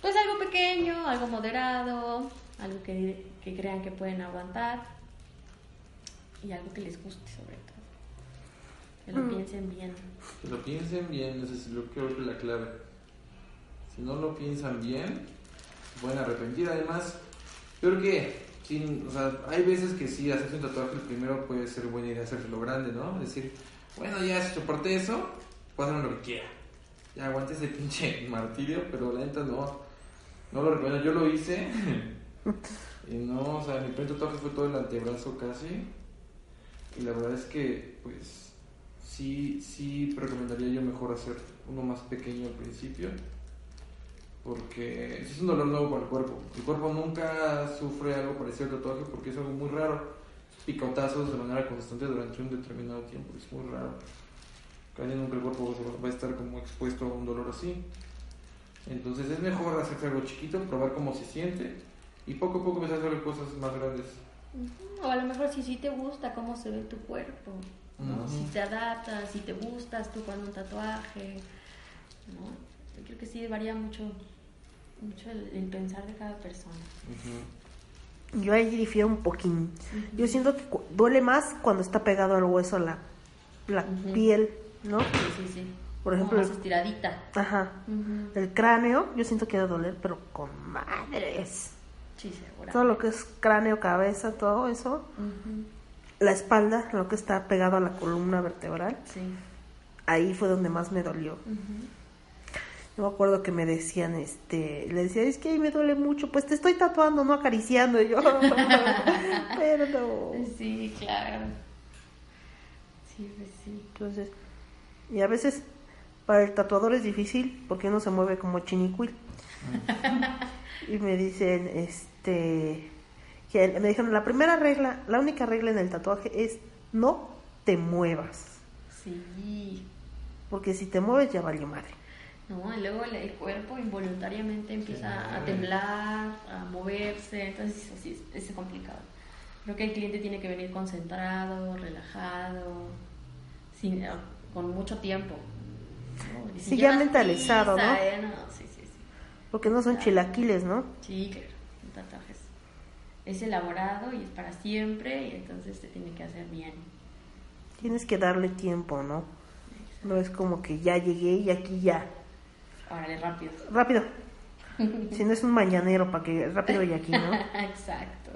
pues algo pequeño, algo moderado, algo que, que crean que pueden aguantar y algo que les guste sobre todo. Que lo Mm. piensen bien. Que lo piensen bien, eso es lo creo que es la clave. Si no lo piensan bien, se pueden arrepentir. Además, yo creo que sin, o sea, hay veces que sí, hacerse un tatuaje el primero puede ser buena idea hacérselo grande, ¿no? Decir, bueno, ya soporté eso, puedo hacer lo que quiera. Ya aguante ese pinche martirio, pero la neta no, no lo recomiendo. Yo lo hice y no, o sea, mi primer tatuaje fue todo el antebrazo casi. Y la verdad es que, pues, sí, sí recomendaría yo mejor hacer uno más pequeño al principio. Porque es un dolor nuevo para el cuerpo. El cuerpo nunca sufre algo parecido al tatuaje porque es algo muy raro. Picotazos de manera constante durante un determinado tiempo es muy raro. Casi nunca el cuerpo va a estar como expuesto a un dolor así. Entonces es mejor hacerse algo chiquito, probar cómo se siente y poco a poco empezar a hacer cosas más grandes. O a lo mejor si sí te gusta cómo se ve tu cuerpo, si te adaptas, si te gustas tú con un tatuaje, ¿no? Yo creo que sí varía mucho, mucho el, el pensar de cada persona. Yo ahí difiero un poquín. Yo siento que duele más cuando está pegado al hueso la, la piel, ¿no? Sí, sí, sí. Por Como ejemplo, más estiradita. Ajá. El cráneo, yo siento que debe doler, pero con madres. Sí, seguro. Todo lo que es cráneo, cabeza, todo eso. La espalda, lo que está pegado a la columna vertebral. Sí. Ahí fue donde más me dolió. Yo me acuerdo que me decían, este, le decía, es que ahí me duele mucho, pues te estoy tatuando, no acariciando. Y yo, pero Sí, claro. Sí, pues sí. Entonces, y a veces para el tatuador es difícil porque uno se mueve como chinicuil. y me dicen, este, que me dijeron, la primera regla, la única regla en el tatuaje es no te muevas. Sí. Porque si te mueves ya valió madre. No, y luego el, el cuerpo involuntariamente empieza a temblar, a moverse, entonces eso sí es, es complicado. Creo que el cliente tiene que venir concentrado, relajado, sin, eh, con mucho tiempo. ¿no? Y Sí, ya mentalizado, ¿no? eh, no, sí, sí, sí. Porque no son chilaquiles, ¿no? Sí, claro, un tatuaje es, es elaborado y es para siempre y entonces te tiene que hacer bien. Tienes que darle tiempo, ¿no? No es como que ya llegué y aquí ya. Órale, rápido. Rápido. si no es un mañanero para que rápido y aquí, ¿no? Exacto.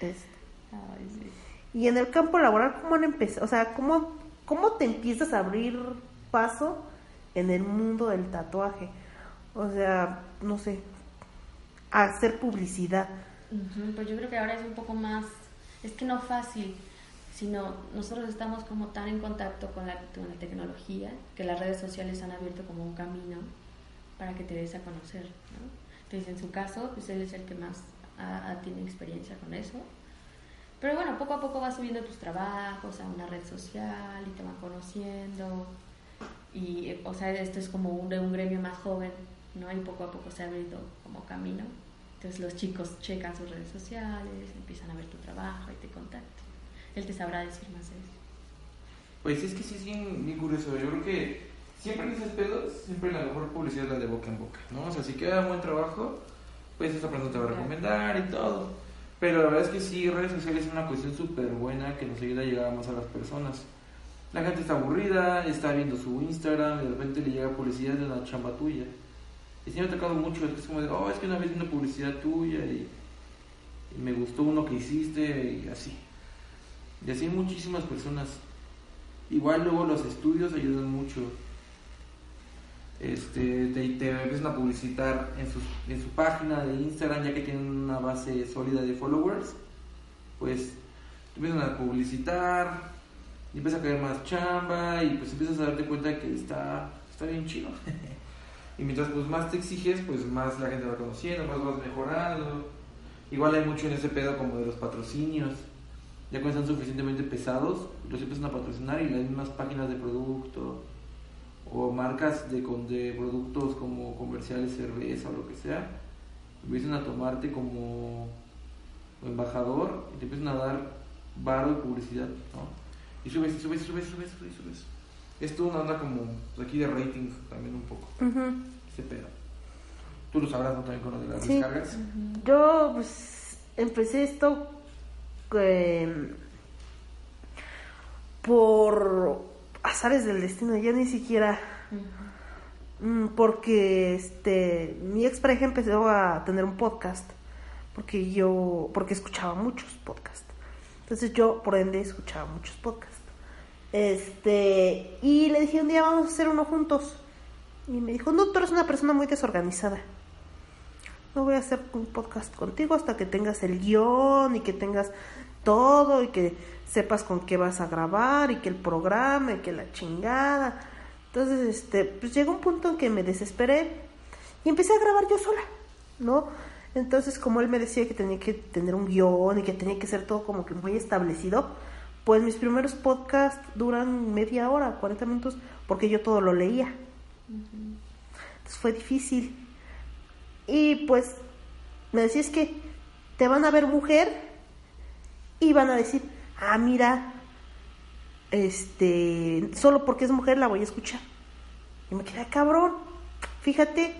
Es- Ay, sí. Y en el campo laboral, ¿cómo han empezado? O sea, ¿cómo, ¿cómo te empiezas a abrir paso en el mundo del tatuaje? O sea, no sé, a hacer publicidad. Pues yo creo que ahora es un poco más, es que no fácil, sino nosotros estamos como tan en contacto con la, con tecnología que las redes sociales han abierto como un camino para que te des a conocer. ¿no? Entonces, en su caso, pues él es el que más ha- tiene experiencia con eso. Pero bueno, poco a poco vas subiendo tus trabajos a una red social y te van conociendo. Y, eh, o sea, esto es como un, un gremio más joven, ¿no? Y poco a poco se ha abierto como camino. Entonces los chicos checan sus redes sociales, empiezan a ver tu trabajo y te contactan. Él te sabrá decir más de eso. Pues es que sí es bien, bien curioso. Yo creo que siempre en esos pedos, siempre la mejor publicidad es la de boca en boca, ¿no? O sea, si queda buen trabajo, pues esa persona te va a recomendar y todo. Pero la verdad es que sí, redes sociales es una cuestión súper buena que nos ayuda a llegar más a las personas. La gente está aburrida, está viendo su Instagram y de repente le llega publicidad de una chamba tuya. Y sí me ha tocado mucho, es como de, oh, es que una vez vi una publicidad tuya y, y me gustó uno que hiciste y así. Y así muchísimas personas. Igual luego los estudios ayudan mucho. Este, te, te empiezan a publicitar en, en su página de Instagram, ya que tienen una base sólida de followers. Pues te empiezan a publicitar, y empieza a caer más chamba, y pues empiezas a darte cuenta que está, está bien chido. y mientras pues más te exiges, pues más la gente va conociendo, más vas mejorando. Igual hay mucho en ese pedo como de los patrocinios ya cuando están suficientemente pesados, los empiezan a patrocinar y las mismas páginas de producto o marcas de, con- de productos como comerciales, cerveza o lo que sea, empiezan a tomarte como embajador y te empiezan a dar varo de publicidad, ¿no? Y subes, y subes, y subes, y subes, y subes, y subes. Es toda una onda como pues, aquí de rating también un poco, Ujú. ese pedo. Tú lo sabrás, ¿no? También con lo de las Sí. descargas. Yo pues empecé esto eh, por azares del destino, ya ni siquiera mm, porque este mi ex pareja empezó a tener un podcast porque yo porque escuchaba muchos podcasts. Entonces yo por ende escuchaba muchos podcasts. Este, y le dije un día vamos a hacer uno juntos. Y me dijo, "No, tú eres una persona muy desorganizada." no voy a hacer un podcast contigo hasta que tengas el guion y que tengas todo y que sepas con qué vas a grabar y que el programa y que la chingada. Entonces, este, pues llegó un punto en que me desesperé y empecé a grabar yo sola, ¿no? Entonces, como él me decía que tenía que tener un guion y que tenía que ser todo como que muy establecido, pues mis primeros podcasts duran media hora, 40 minutos, porque yo todo lo leía. Entonces fue difícil. Y pues me decía es que te van a ver mujer y van a decir, ah, mira, este, solo porque es mujer la voy a escuchar. Y me quedé, "Ah, cabrón, fíjate,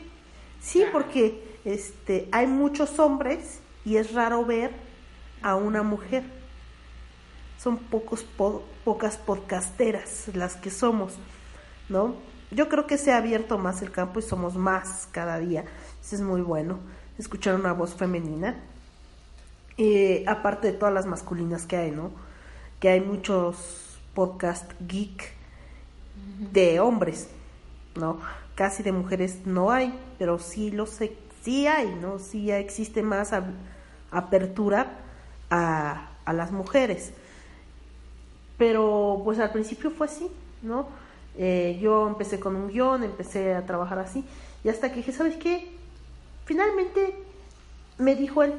sí, porque este, hay muchos hombres y es raro ver a una mujer. Son pocos po- pocas podcasteras las que somos, ¿no? Yo creo que se ha abierto más el campo y somos más cada día. Eso es muy bueno, escuchar una voz femenina. Eh, aparte de todas las masculinas que hay, ¿no? Que hay muchos podcast geek de hombres, ¿no? Casi de mujeres no hay, pero sí lo sé, sí hay, ¿no? Sí existe más apertura a, a las mujeres. Pero pues al principio fue así, ¿no? Eh, yo empecé con un guion, empecé a trabajar así, y hasta que dije, ¿sabes qué? Finalmente me dijo él,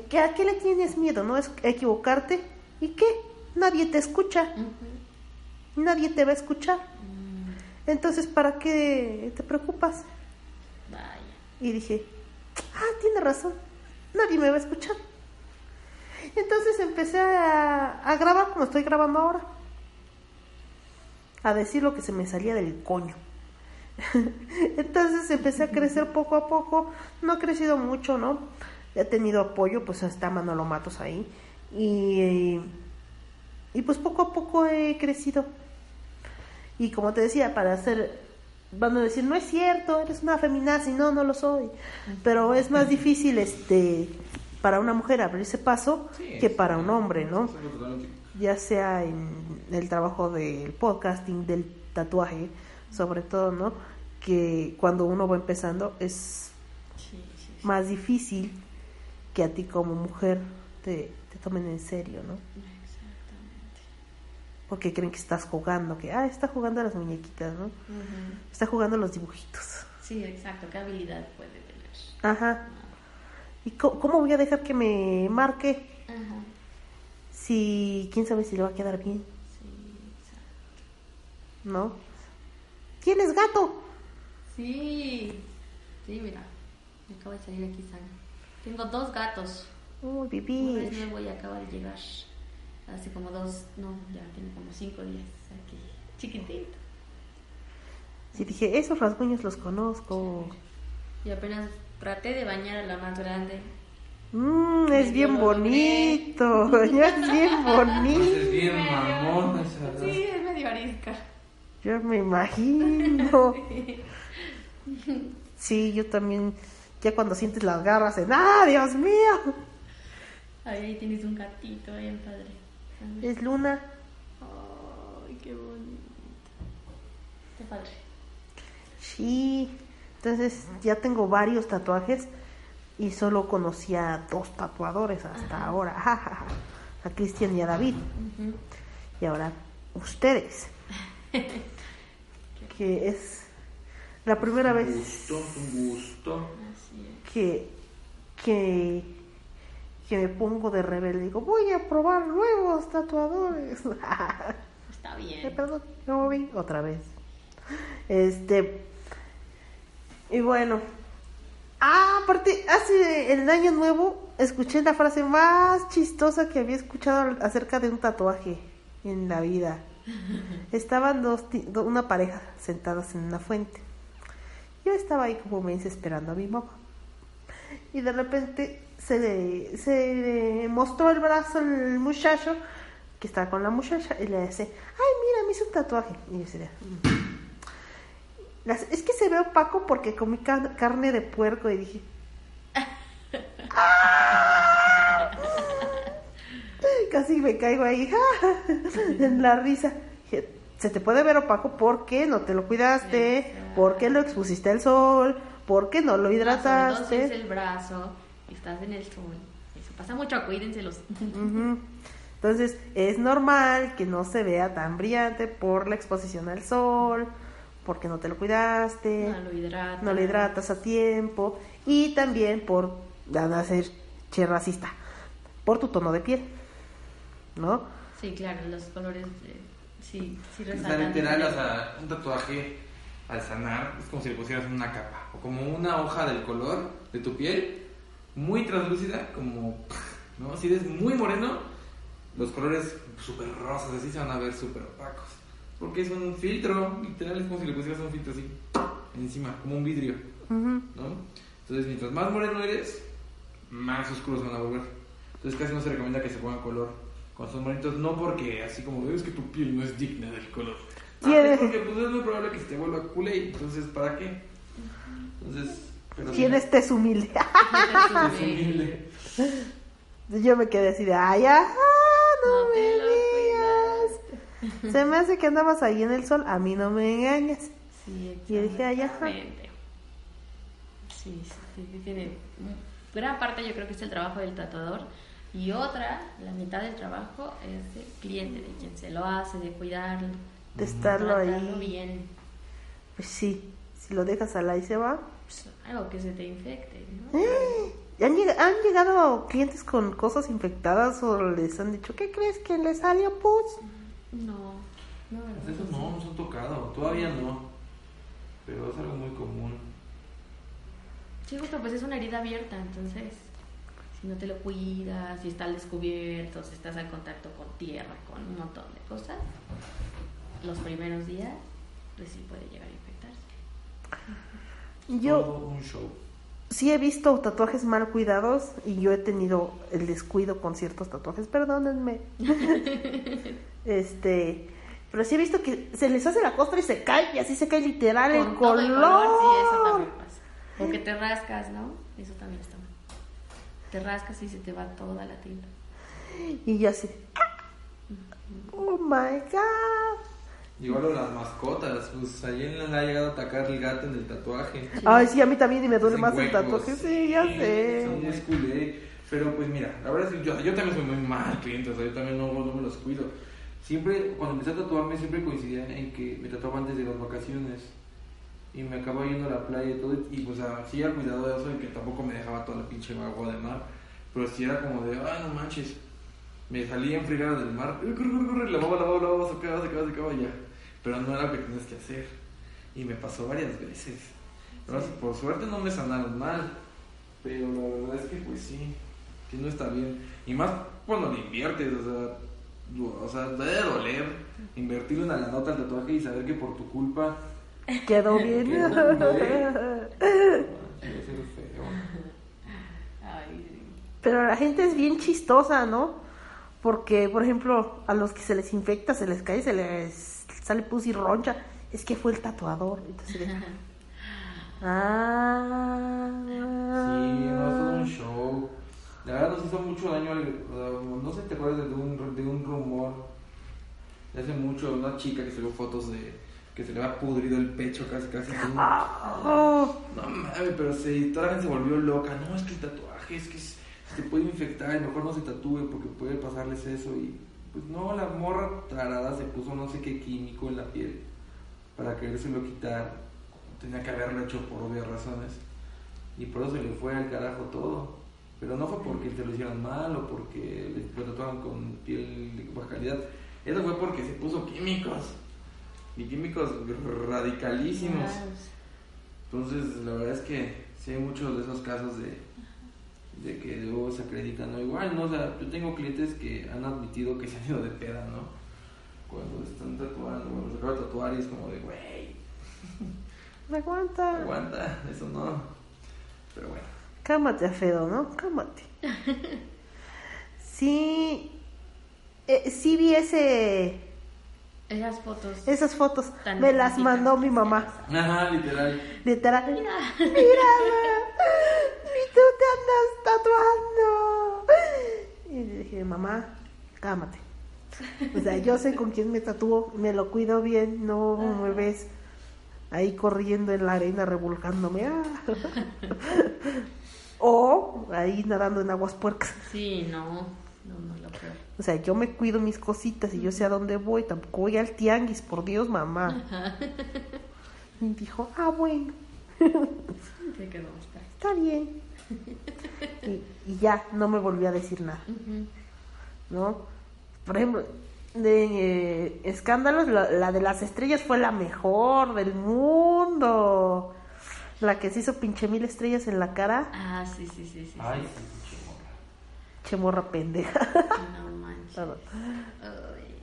¿que ¿a qué le tienes miedo? ¿No es equivocarte? ¿Y qué? Nadie te escucha, nadie te va a escuchar. Entonces, ¿para qué te preocupas? Vaya. Y dije, ah, tiene razón, nadie me va a escuchar. Entonces empecé a, a grabar como estoy grabando ahora. A decir lo que se me salía del coño. Entonces empecé a crecer poco a poco. No ha crecido mucho, ¿no? He tenido apoyo, pues está Manolo Matos ahí. Y, y pues poco a poco he crecido. Y como te decía, para hacer, van a decir, no es cierto, eres una feminazi, no, no lo soy. Pero es más difícil este para una mujer abrirse paso Sí, que para un hombre, ¿no? Ya sea en el trabajo del podcasting, del tatuaje, sobre todo, ¿no? Que cuando uno va empezando es más difícil que a ti como mujer te, te tomen en serio, ¿no? Exactamente. Porque creen que estás jugando, que, ah, está jugando a las muñequitas, ¿no? Ujú. Está jugando a los dibujitos. Sí, exacto. ¿Qué habilidad puede tener? Ajá. ¿Y cómo voy a dejar que me marque Ajá. si quién sabe si le va a quedar bien, Sí, exacto. ¿no? ¿Tienes gato? Sí. Sí, mira. Me acaba de salir aquí sangre. Tengo dos gatos. Uy, Uno es nuevo y acaba de llegar hace como dos, no, ya tiene como cinco días aquí. Chiquitito. Sí, dije, esos rasguños los conozco. Y apenas traté de bañar a la más grande. Mmm, es bien bonito. Ya es bien Pues bonito. es bien mamón esa Sí, es medio arisca. Yo me imagino. Sí, yo también. Ya cuando sientes las garras en. ¡Ah, Dios mío! Ahí, ahí tienes un gatito, bien padre. Es Luna. Ay, qué bonito. Qué padre. Sí. Entonces ya tengo varios tatuajes. Y solo conocí a dos tatuadores hasta ahora. A Cristian y a David. Y ahora ustedes. Que es la primera Un vez gusto, un gusto. Que, que, que me pongo de rebelde. Digo, voy a probar nuevos tatuadores. Está Eh, bien. perdón, me moví otra vez. Este. Y bueno. Ah, aparte, hace el año nuevo escuché la frase más chistosa que había escuchado acerca de un tatuaje en la vida. Estaban dos, ti- do- una pareja sentadas en una fuente. Yo estaba ahí como me dice esperando a mi mamá. Y de repente se le, se le mostró el brazo al muchacho que estaba con la muchacha y le dice, ay, mira, me hice un tatuaje. Y yo decía, "Mm". Es que se ve opaco porque comí car- carne de puerco y dije, "Ah". casi me caigo ahí en la risa. Se te puede ver opaco porque no te lo cuidaste, Exacto. porque lo expusiste al sol, porque no lo es hidrataste. el brazo y estás en el sol. Eso pasa mucho, cuídenselos. Ujú. Entonces es normal que no se vea tan brillante por la exposición al sol, porque no te lo cuidaste, No lo hidratas. no lo hidratas a tiempo y también por, van a ser che racista, por tu tono de piel, ¿no? Sí, claro, los colores sí, sí O sea, resaltan. literal, o sea, un tatuaje al sanar es como si le pusieras una capa o como una hoja del color de tu piel, muy translúcida, como, ¿no? Si eres muy moreno, los colores súper rosas así se van a ver súper opacos. Porque es un filtro, literal, es como si le pusieras un filtro así encima, como un vidrio. ¿no? Entonces, mientras más moreno eres, más oscuros van a volver. Entonces, casi no se recomienda que se pongan color con son bonitos, no porque así como es que tu piel no es digna del color. No, Tiene- es porque pues, es muy probable que se te vuelva culé, entonces, ¿para qué? Entonces, pero ¿Quién este es humilde? Es humilde. Yo me quedé así de, ay, ajá, no, No me digas. Se me hace que andabas ahí en el sol, a mí no me engañas. Sí, Y dije, ay, ajá. sí, sí, sí, tiene gran parte yo creo que es el trabajo del tatuador y otra, la mitad del trabajo es del cliente, de quien se lo hace, de cuidarlo, De estarlo tratarlo ahí. bien, Pues sí, si lo dejas al ahí se va. pues, algo que se te infecte, ¿no? ¡Eh! ¿Han, lleg- han llegado clientes con cosas infectadas o les han dicho, ¿qué crees que le salió pus? No, no, Pues esos no, nos han tocado, todavía no. Pero es algo muy común. Sí, justo, pues es una herida abierta, entonces si no te lo cuidas, si está al descubierto, si estás en contacto con tierra, con un montón de cosas, los primeros días, pues sí puede llegar a infectarse. Yo Todo un show. sí he visto tatuajes mal cuidados y yo he tenido el descuido con ciertos tatuajes, perdónenme. este, pero sí he visto que se les hace la costra y se cae y así se cae literal el Con todo color. el color, sí, eso también pasa. O que te rascas, ¿no? Eso también está mal. Te rascas y se te va toda la tinta. Y yo así, oh my god. Igual las mascotas, pues ayer le ha llegado a atacar el gato en el tatuaje. Ay, sí, a mí también y me duele más el huecos. tatuaje. Sí, ya sé. Son muy culé. Pero pues mira, la verdad es que yo, yo también soy muy mal cliente, o sea, yo también no, no me los cuido. Siempre, cuando empecé a tatuarme, siempre coincidía en que me tatuaba antes de las vacaciones. Y me acababa yendo a la playa y todo. Y pues así al cuidado de que tampoco me dejaba toda la pinche agua de mar. Pero sí era como de, ay, no manches. Me salía en fregada del mar, eh, corre, corre, corre, lavaba, lavaba, lavaba, sacaba, sacaba, sacaba ya. Pero no era lo que tienes que hacer. Y me pasó varias veces. Pero por suerte no me sanaron mal. Pero la verdad es que pues sí, que no está bien. Y más cuando le inviertes, o sea, o sea, debe doler invertir una la nota al tatuaje y saber que por tu culpa Quedó bien. Quedó. Pero la gente es bien chistosa, ¿no? Porque, por ejemplo, a los que se les infecta, se les cae, se les sale pus y roncha. Es que fue el tatuador. Entonces, de- ah. Sí, no, es todo un show. La verdad nos hizo mucho daño. al- sea, no sé si te acuerdas de un, de un rumor de hace mucho, una chica que subió fotos de que se le había pudrido el pecho casi, casi. Ah, No mames, pero se, toda la gente se volvió loca. No, es que el tatuaje, es que se se te puede infectar, mejor no se tatúe porque puede pasarles eso. Y pues no, la morra tarada se puso no sé qué químico en la piel para querérselo quitar. Tenía que haberlo hecho por obvias razones. Y por eso se le fue al carajo todo. Pero no fue porque se lo hicieron mal o porque le- lo tatuaron con piel de baja calidad. Eso fue porque se puso químicos. Y químicos radicalísimos. Entonces, la verdad es que sí hay muchos de esos casos de, de que luego se acreditan, ¿no? Igual, ¿no? O sea, yo tengo clientes que han admitido que se han ido de peda, ¿no? Cuando están tatuando, cuando se acaba de tatuar y es como de, güey, Me aguanta. aguanta, eso no. Pero bueno. Cámate, Alfredo, ¿no? Cámate. Sí. eh, sí vi ese, Esas fotos. esas fotos. Me las mandó mi mamá. Ajá, literal. Literal. Mira. Mira, y tú te andas tatuando. Y le dije, mamá, cámate. O sea, yo sé con quién me tatúo, me lo cuido bien, no me ves ahí corriendo en la arena revolcándome. ah. O ahí nadando en aguas puercas. Sí, no. No, no. O sea, yo me cuido mis cositas y yo sé a dónde voy. Tampoco voy al tianguis, por Dios, mamá. Y dijo, ah, bueno. Se quedó hasta. está bien. Y, y ya, no me volvió a decir nada. ¿no? Por ejemplo, de eh, escándalos, la, la de las estrellas fue la mejor del mundo. La que se hizo pinche mil estrellas en la cara, Ah, sí, sí, sí, sí. Ay, sí. Pinche morra. pendeja. No manches. Ay.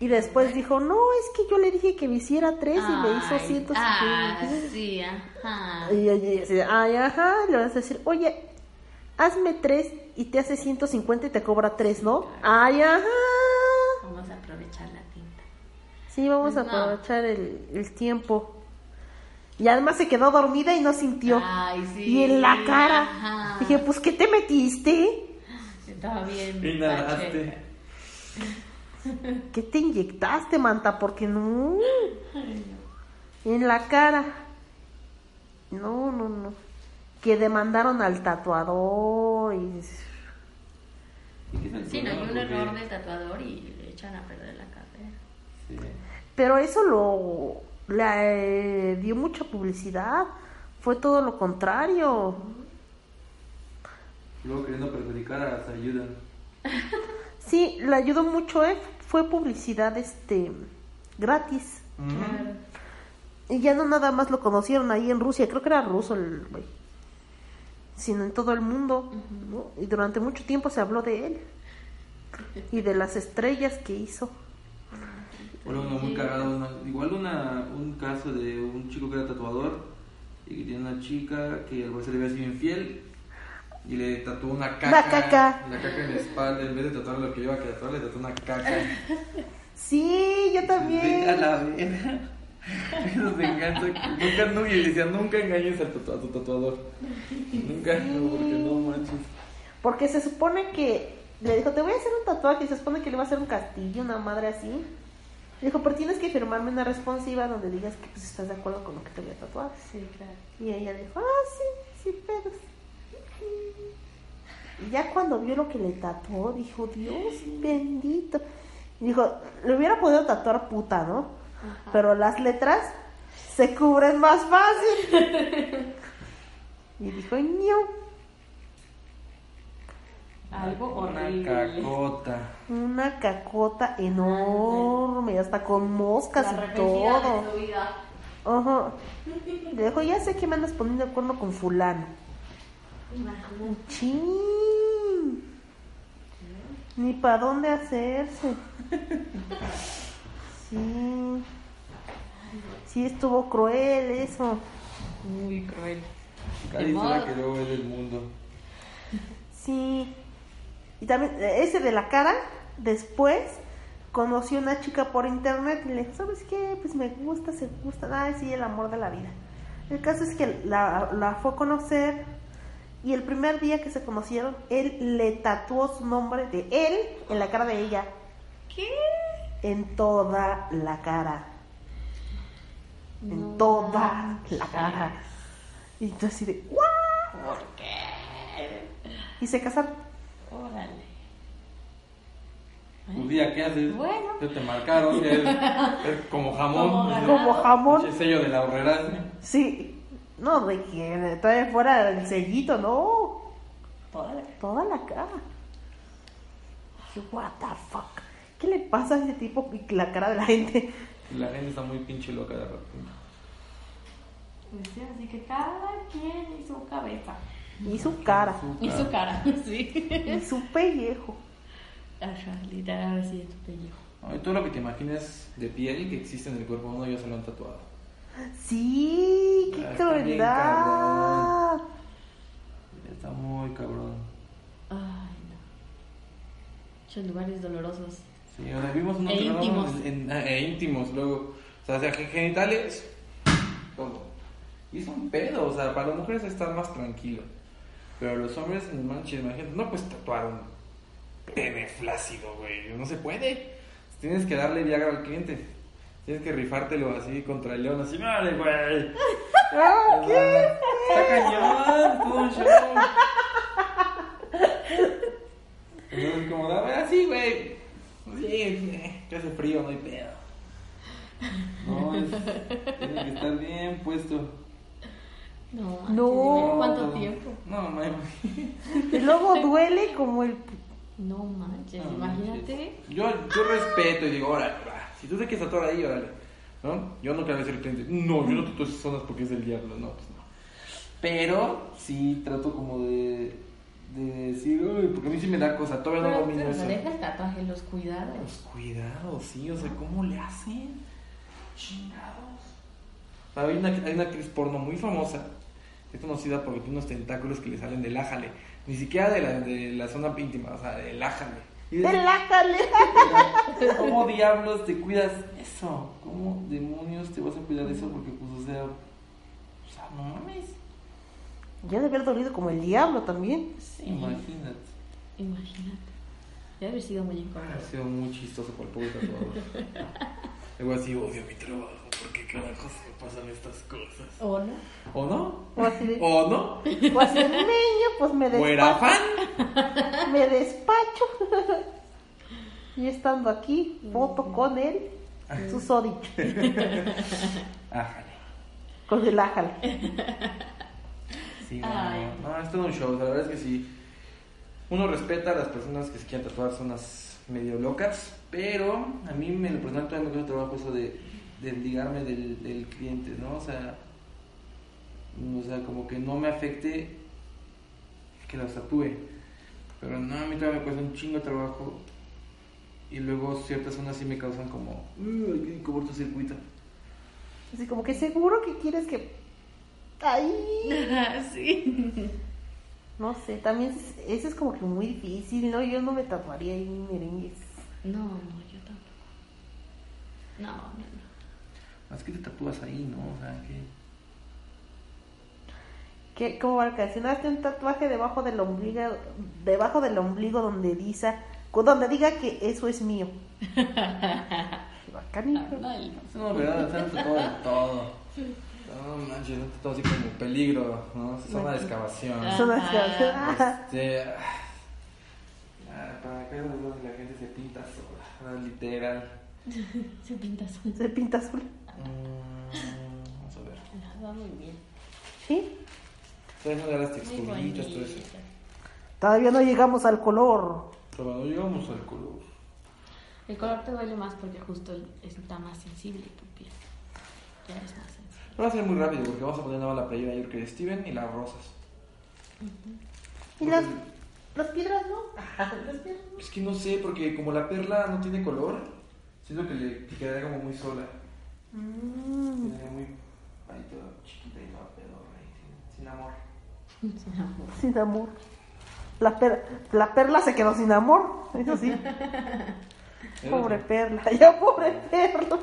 Y después dijo, no, es que yo le dije que me hiciera tres y me hizo Ay, ciento Ah, sí, ajá. Y ella dice, ay, ajá, le vas a decir, oye, hazme tres y te hace 150 y te cobra tres, ¿no? Ay, ajá. Vamos a aprovechar la tinta. Sí, vamos a No. aprovechar el, el tiempo. Y además se quedó dormida y no sintió. Ay, sí. y en la cara. Ajá. Dije, pues, ¿qué te metiste? Estaba bien. Y nadaste. ¿Qué te inyectaste, manta? Porque no. En la cara. No, no, no. Que demandaron al tatuador y... ¿Y qué es el Sí, no, hay un Porque- error del tatuador y le echan a perder la carrera. Sí. Pero eso lo le eh, dio mucha publicidad. Fue todo lo contrario. Luego queriendo perjudicar a se ayudan. Sí, le ayudó mucho, ¿eh? Fue publicidad este gratis. Claro. Y ya no nada más lo conocieron ahí en Rusia, creo que era ruso el güey. Sino en todo el mundo. ¿no? Y durante mucho tiempo se habló de él. Y de las estrellas que hizo. Por uno muy cagado, igual una, un caso de un chico que era tatuador y que tiene una chica que al parecer le había sido infiel y le tatuó una caca, Una caca. la caca en la espalda, en vez de tatuar lo que iba a tatuar, le tatuó una caca. Sí, yo Vete a también. la me encanta. Nunca, no, y decía, nunca engañes a tu, a tu tatuador. Nunca, no, porque no manches. Porque se supone que le dijo, te voy a hacer un tatuaje. Y se supone que le iba a hacer un castillo, una madre así. Le dijo, pero tienes que firmarme una responsiva donde digas que pues, estás de acuerdo con lo que te voy a tatuar. Sí, claro. Y ella dijo, ah, sí, sí, pero... Y ya cuando vio lo que le tatuó, dijo, Dios bendito. Y dijo, le hubiera podido tatuar puta, ¿no? Ajá. Pero las letras se cubren más fácil. y dijo, ño. Algo Una horrible. cacota. Una cacota enorme, hasta con moscas La y todo. de su vida. Ajá. Le dijo, ya sé que me andas poniendo de acuerdo con fulano. Chin. Ni para dónde hacerse. Sí. Sí estuvo cruel eso. Muy cruel. Cada De historia modo. que luego ve del mundo. Sí. Y también eh, ese de la cara, después conoció una chica por internet y le dijo, ¿sabes qué? Pues me gusta, se gusta. Ay, sí, el amor de la vida. El caso es que la, la fue a conocer y el primer día que se conocieron, él le tatuó su nombre de él en la cara de ella. ¿Qué? En toda la cara. En No toda la cara. Y tú así de, ¿what? ¿Por qué? Y se casaron. Órale. Un día, ¿qué haces? Bueno. Ya te marcaron, ya es, es como jamón. Como Como jamón. pinche sello de la horrera. Sí. No, de que todavía fuera el sellito, no. Toda la- Toda la cara. What the fuck. ¿Qué le pasa a ese tipo y la cara de la gente? La gente está muy pinche loca de repente. Pues sí, así que cada quien y su cabeza. Y su cara. Y su cara, sí. Y su pellejo. Ajá, literal, así es tu pellejo. No, y todo lo que te imagines de piel que existe en el cuerpo de uno ya se lo han tatuado. Sí, qué Ah, está crueldad. Está muy cabrón. Ay, no. Muchos lugares dolorosos. Sí, sea, vimos un E íntimos. en- en- e íntimos, luego. O sea, genitales, todo. Y es un pedo, o sea, para las mujeres estar más tranquilo. Pero los hombres, no manches, imagínate, no puedes tatuar un pene flácido, güey. No se puede. Tienes que darle Viagra al cliente. Tienes que rifártelo así contra el león, así, ¡vale, güey! Ah, ¿qué? Está cañón, todo un show. Entonces, como, ver, así, güey. Sí, que hace frío, no hay pedo. No, es, tiene que estar bien puesto. No, No. ¿Cuánto tiempo? No, no. Y luego duele como el. No manches, No, imagínate. Yo, yo respeto y digo, órale. Si tú te quieres tatuar ahí, órale. ¿No? Yo no quiero decir al cliente, no, yo no tatúo esas zonas porque es del diablo. No, pues no. Pero sí trato como de, de decir, uy, porque a mí sí me da cosa, todavía no Pero, domino pero eso. no deja el tatuaje, los cuidados. Pues cuidado, sí, o sea, ¿cómo le hacen? Chingados. Hay una, hay una actriz porno muy famosa, que es conocida porque tiene unos tentáculos que le salen del ájale. Ni siquiera de la, de la zona íntima, o sea, del ájale. De- ¡Relájale! ¿Cómo diablos te cuidas eso? ¿Cómo demonios te vas a cuidar eso? Porque, pues, o sea, o sea, no mames. Ya debe haber dolido como el diablo también. Sí, Imagínate. imagínate. Debe haber sido muy incómodo. Ha sido muy chistoso por el pobre tatuador. Luego así, odio mi trabajo, porque carajos me pasan estas cosas. ¿O no? ¿O no? O así de. ¿O no? O así de niño, pues me ¿O era despacho. fan? Me despacho. y estando aquí, foto con él, su sodi, Ájale. con el ájale. Sí, no, no, no, es todo un show. La verdad es que sí. Uno respeta a las personas que se quieren tatuar, son unas medio locas. Pero a mí, me, lo personal, todavía me trabajo eso de, de ligarme del, del cliente, ¿no? O sea, o sea, como que no me afecte que las tatúe. Pero no, a mí todavía me cuesta un chingo de trabajo y luego ciertas zonas sí me causan como, "Uh, hay que cortocircuito. Así como que seguro que quieres que... Ahí. sí. No sé, también es- eso es como que muy difícil, ¿no? Yo no me tatuaría ahí merengues. No, no, yo tampoco. No, no, no. Más que te tatúas ahí, ¿no? O sea, que... ¿Qué, ¿Cómo va la canción? Hazte un tatuaje debajo del ombligo, debajo del ombligo donde dice, donde diga que eso es mío. Bacán, hijo. Ay, No, ¿verdad? Se han tatuado de todo. No manches, han tatuado así como peligro, ¿no? Zona de excavación. Ah. Son las Ajá. canciones. Ah, Este, ah, para dónde la gente se pinta sola, ¿no? literal. Se pinta azul. Se pinta azul. Mm, vamos a ver. Va muy bien. ¿Sí? No las texturitas, todo eso. Todavía no llegamos al color. Pero no llegamos al color. El color te duele más porque justo está más sensible tu piel. Ya es más sensible. Va a ser muy rápido porque vamos a poner nada más la playera ayer que de Steven y las rosas. ¿Y las, las piedras, no? Las piedras. Es que no sé, porque como la perla no tiene color, siento que le que quedaría como muy sola. Mm. Muy ahí toda chiquita y no pedorra ahí, sin, sin amor. Sin amor. Sin amor. La, per- la perla se quedó sin amor. Eso sí. Pobre perla. Ya, pobre perla.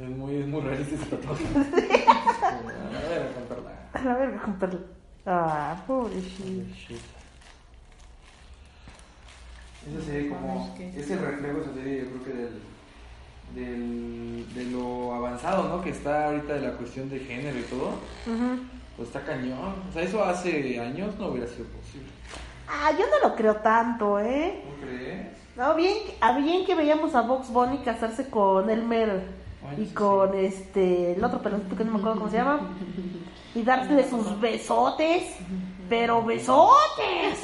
Es muy, es muy realista ese tatuaje. A ver, con perla. A la verga con perla. Ah, pobrecito. Shit. Esa serie como ese reflejo serie yo creo que del, del de lo avanzado ¿no? que está ahorita de la cuestión de género y todo. Pues está cañón. O sea eso hace años no hubiera sido posible. Ah, yo no lo creo tanto, ¿eh? ¿no crees? No, bien, a bien que veíamos a Vox Bunny casarse con Elmer Ay, y sí, con este, el otro pelotito que no me acuerdo cómo se llama, y darle sus besotes, pero besotes,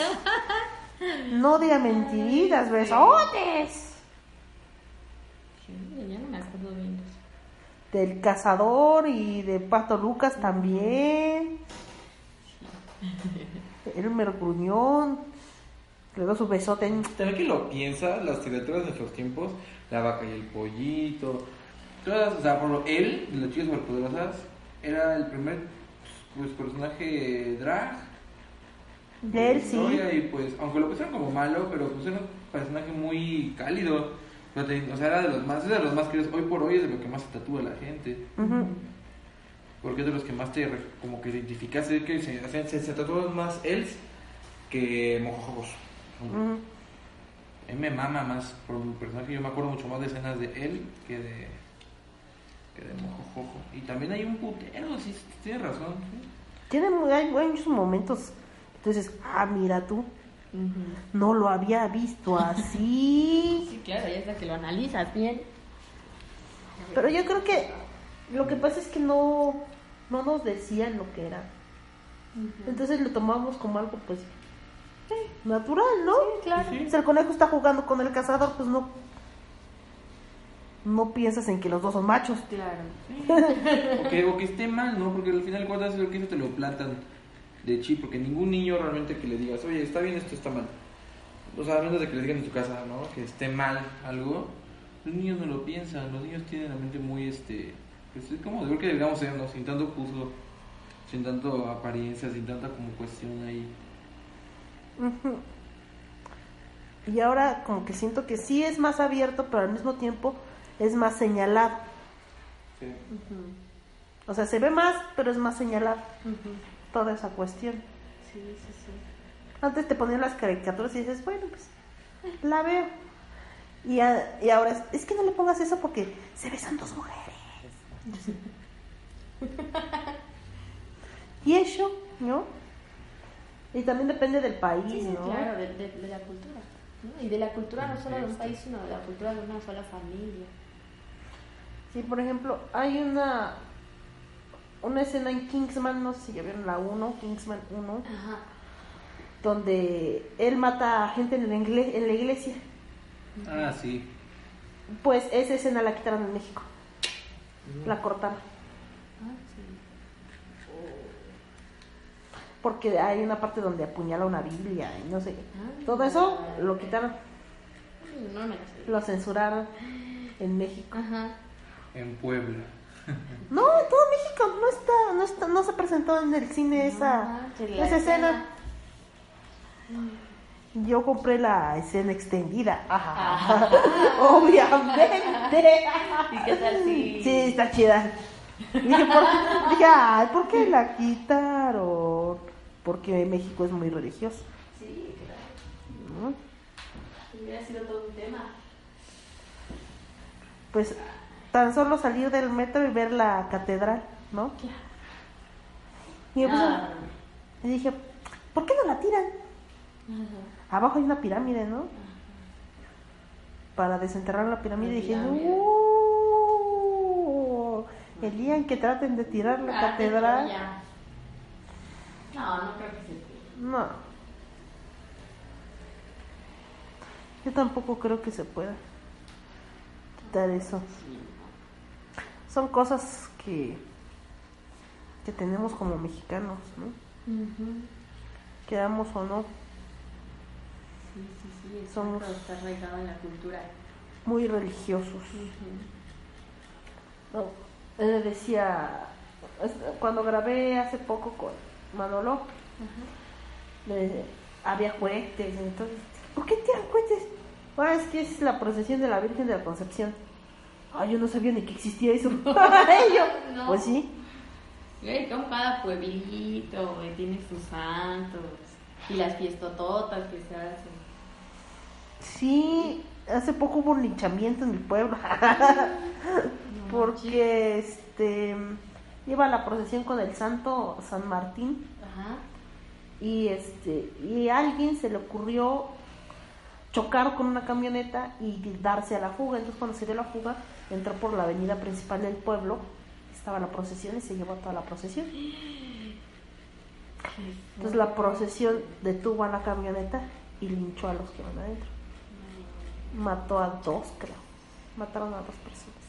no diga mentiritas, besotes, Sí, Ya no me acuerdo bien del cazador y de Pato Lucas también, Elmer Gruñón, le su besote, también que lo piensas las criaturas de nuestros tiempos la vaca y el pollito todas o sea por lo- él de las chicas superpoderosas era el primer pues, personaje drag. De él sí, y pues aunque lo pusieron como malo pero pues era un personaje muy cálido o sea, te- o sea, era de los más es de los más queridos. Hoy por hoy es de lo que más se tatúa la gente. Porque es de los que más te como que identificas es que se, se, se, tatúan más él que mojojos. A mí me mama más por un personaje. Yo me acuerdo mucho más de escenas de él que de que de mojojojo. Y también hay un putero sí tienes razón sí. Tiene muy- hay muchos momentos. Entonces, ah, mira tú, no lo había visto así. Sí, claro, ya hasta que lo analizas bien. Pero yo creo que lo que pasa es que no, no nos decían lo que era. Entonces lo tomamos como algo, pues, eh, natural, ¿no? claro. Sí. Si el conejo está jugando con el cazador, pues no. No piensas en que los dos son machos. Claro. o, que, o que esté mal no porque al final de cuentas creo que eso te lo plantan de chip porque ningún niño realmente que le digas oye está bien esto está mal o sea a menos de que le digan en tu casa no que esté mal algo los niños no lo piensan los niños tienen la mente muy este pues es como creo que deberíamos ser no sin tanto juzgo sin tanto apariencia sin tanta como cuestión ahí. Y ahora como que siento que sí es más abierto, pero al mismo tiempo es más señalado. Sí. O sea, se ve más, pero es más señalado toda esa cuestión. Sí, sí, sí. Antes te ponían las caricaturas y dices, bueno, pues la veo. Y, a- y ahora es, es que no le pongas eso porque se besan dos mujeres. y eso, ¿no? Y también depende del país, Sí, sí, ¿no? claro, de, de- de la cultura. ¿no? Y de la cultura no solo de un país, sino de la cultura de una sola familia. Sí, por ejemplo, hay una una escena en Kingsman, no sé si ya vieron la 1, Kingsman 1, Ajá. donde él mata a gente en la, igle- en la iglesia. ah sí Pues esa escena la quitaron en México. La cortaron. Ah, sí. Porque hay una parte donde apuñala una Biblia y no sé qué. Ah. Todo eso lo quitaron. No me la sé. Lo censuraron en México. Ajá. En Puebla. No, en todo México no está, no está, no se presentó en el cine esa, manches, la esa escena. escena. Yo compré la escena extendida. Ajá. Obviamente. ¿Y qué tal si- Sí, está chida. Dije, ¿por qué? Dije, ay, ¿por qué la quitaron? Porque México es muy religioso. Sí, claro. ¿no? Hubiera sido todo un tema. Pues tan solo salir del metro y ver la catedral, ¿no? Y, yo, pues, Ah. y dije, ¿por qué no la tiran? Abajo hay una pirámide, ¿no? Para desenterrar la pirámide La dije, no, el día en que traten de tirar la Ah, catedral, ya. No, no creo que se pueda. no. Yo tampoco creo que se pueda quitar eso. Son cosas que, que tenemos como mexicanos, ¿no? Queramos o no, Sí, sí, sí, Somos- está arraigado en la cultura. muy religiosos. No, él decía, es- cuando grabé hace poco con Manolo, le- había cohetes, entonces, ¿por qué tiran cohetes? Ah, es que es la procesión de la Virgen de la Concepción. Ay, yo no sabía ni que existía eso. Y yo, No. Pues sí, Güey, como cada pueblito, tiene sus santos. Y las fiestototas que se hacen. sí, hace poco hubo un linchamiento en mi pueblo. No porque este iba la procesión con el santo San Martín. Ajá. y este y a alguien se le ocurrió chocar con una camioneta y darse a la fuga entonces cuando se dio la fuga entró por la avenida principal del pueblo estaba la procesión y se llevó toda la procesión entonces la procesión detuvo a la camioneta y linchó a los que van adentro mató a dos creo mataron a dos personas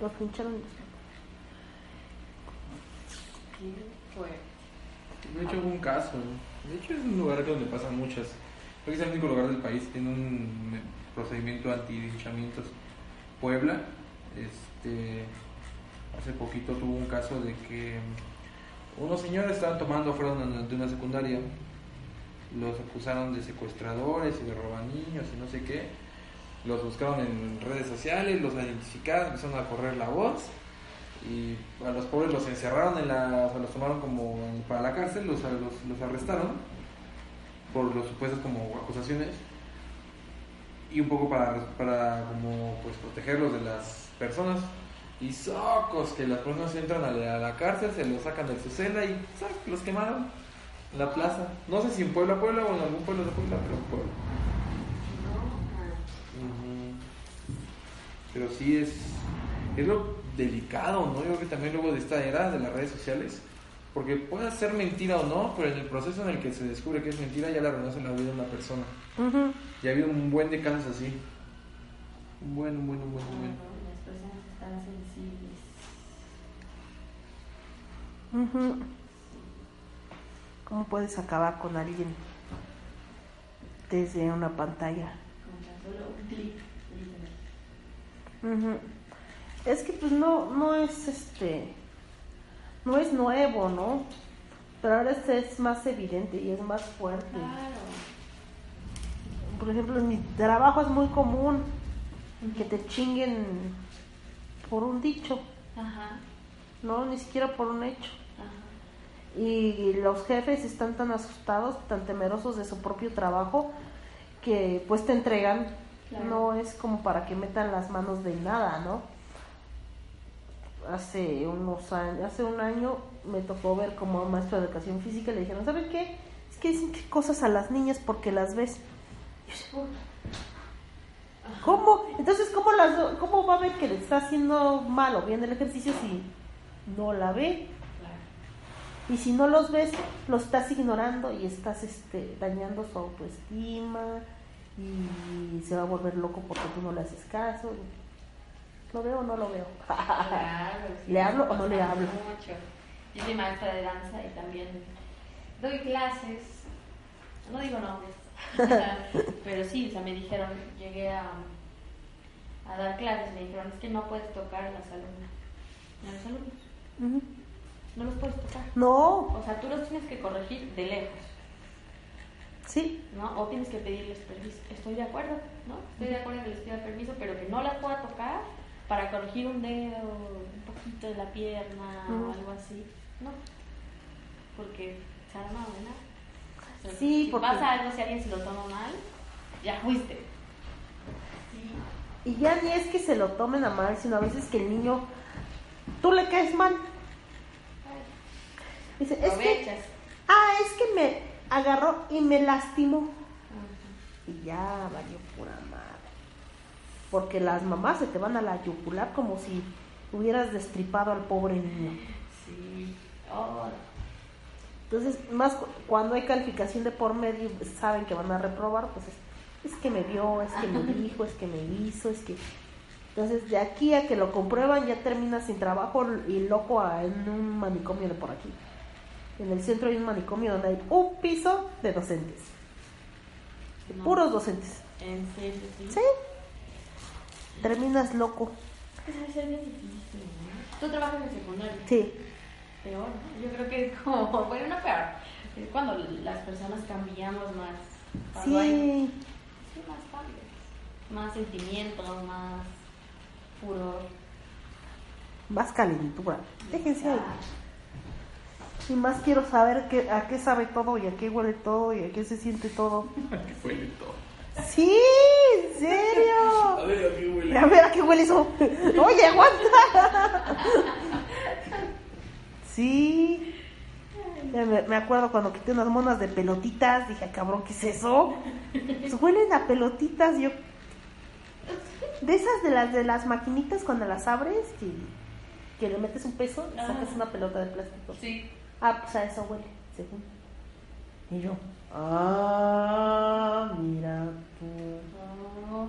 los lincharon y los mataron. De hecho, hubo un caso. De hecho, es un lugar donde pasan muchas. Creo que es el único lugar del país que tiene un procedimiento anti-linchamientos. Puebla, este, hace poquito tuvo un caso de que unos señores estaban tomando fuera de una, secundaria. Los acusaron de secuestradores y de roban niños y no sé qué. Los buscaron en redes sociales, los identificaron, empezaron a correr la voz y a los pobres los encerraron en la, o sea, los tomaron como para la cárcel, los, los, los arrestaron por los supuestos como acusaciones y un poco para, para como pues protegerlos de las personas y socos que las personas entran a la, a la cárcel, se los sacan de su celda y ¡sac! los quemaron en la plaza. No sé si en Puebla, Puebla o en algún pueblo de Puebla, pero en Puebla. Pero sí es, es lo delicado, ¿no? Yo creo que también luego de esta era de las redes sociales, porque puede ser mentira o no, pero en el proceso en el que se descubre que es mentira ya le arruinas la vida a una persona. Ujú. Y ha habido un buen de casos así. Un buen, un buen, están sensibles. Ujú. ¿Cómo puedes acabar con alguien desde una pantalla? Con tan solo un clic. literal. Ujú. Es que pues no, no es este, no es nuevo, ¿no? Pero ahora este es más evidente y es más fuerte. Claro. Por ejemplo, en mi trabajo es muy común que te chinguen por un dicho, Ajá. no, ni siquiera por un hecho. Ajá. y los jefes están tan asustados, tan temerosos de su propio trabajo que pues te entregan. Claro. No es como para que metan las manos de nada, ¿no? Hace unos años, hace un año me tocó ver como maestro de educación física y le dijeron, ¿saben qué? Es que dicen que cosas a las niñas porque las ves. Y yo ¿Cómo? Entonces, ¿cómo, las, do- ¿cómo va a ver que le está haciendo mal o bien el ejercicio si no la ve? Y si no los ves, los estás ignorando y estás este, dañando su autoestima y se va a volver loco porque tú no le haces caso. ¿Lo veo o no lo veo? Claro, sí, ¿Le hablo o no le hablo? Mucho. Yo soy maestra de danza y también doy clases, no digo nombres, Pero sí, o sea, me dijeron, llegué a, a dar clases, me dijeron, es que no puedes tocar a las alumnas. A los alumnos. No los puedes tocar. No, O sea, tú los tienes que corregir de lejos, sí, ¿no? O tienes que pedirles permiso. Estoy de acuerdo, ¿no? Estoy de acuerdo en que les pida permiso, pero que no la pueda tocar para corregir un dedo, un poquito de la pierna o algo así. No. Porque se arma de Sí, si porque- pasa algo, si alguien se lo toma mal, ya fuiste. y ya ni es que se lo tomen a mal, sino a veces que el niño, tú le caes mal. Dice, es que, ah, es que me agarró y me lastimó. Y ya valió pura madre. Porque las mamás se te van a la yugular como si hubieras destripado al pobre niño. Sí. Oh, Entonces, más cu- cuando hay calificación de por medio, y saben que van a reprobar, pues es, es que me vio, es que me dijo, es que me hizo, es que... Entonces, de aquí a que lo comprueban, ya termina sin trabajo y loco a- en un manicomio de por aquí. En el centro hay un manicomio donde hay un piso de docentes. De No. puros docentes. en serio, sí. Sí. Terminas loco. Pues debe ser bien difícil, ¿no? Tú trabajas en secundaria. Sí. Peor, ¿no? Yo creo que es como, bueno, no peor. Es cuando las personas cambiamos más. Cuando hay Sí. sí, más cambios. Más sentimientos, más furor. Más calentura. Déjense ahí. Ah, Y más quiero saber qué, a qué sabe todo y a qué huele todo y a qué se siente todo. Que huele todo. Sí, en serio. ver, ¿a qué huele? A ver, ¿a qué huele eso? Oye, aguanta. Sí. Ya me, me acuerdo cuando quité unas monas de pelotitas, dije, "Ah, cabrón, ¿qué es eso? Pues huelen a pelotitas, yo... De esas de las de las maquinitas cuando las abres, que, que le metes un peso y sacas Ah. una pelota de plástico. Sí. Ah, pues a eso huele, según. Y yo, ah, mira tú. Oh,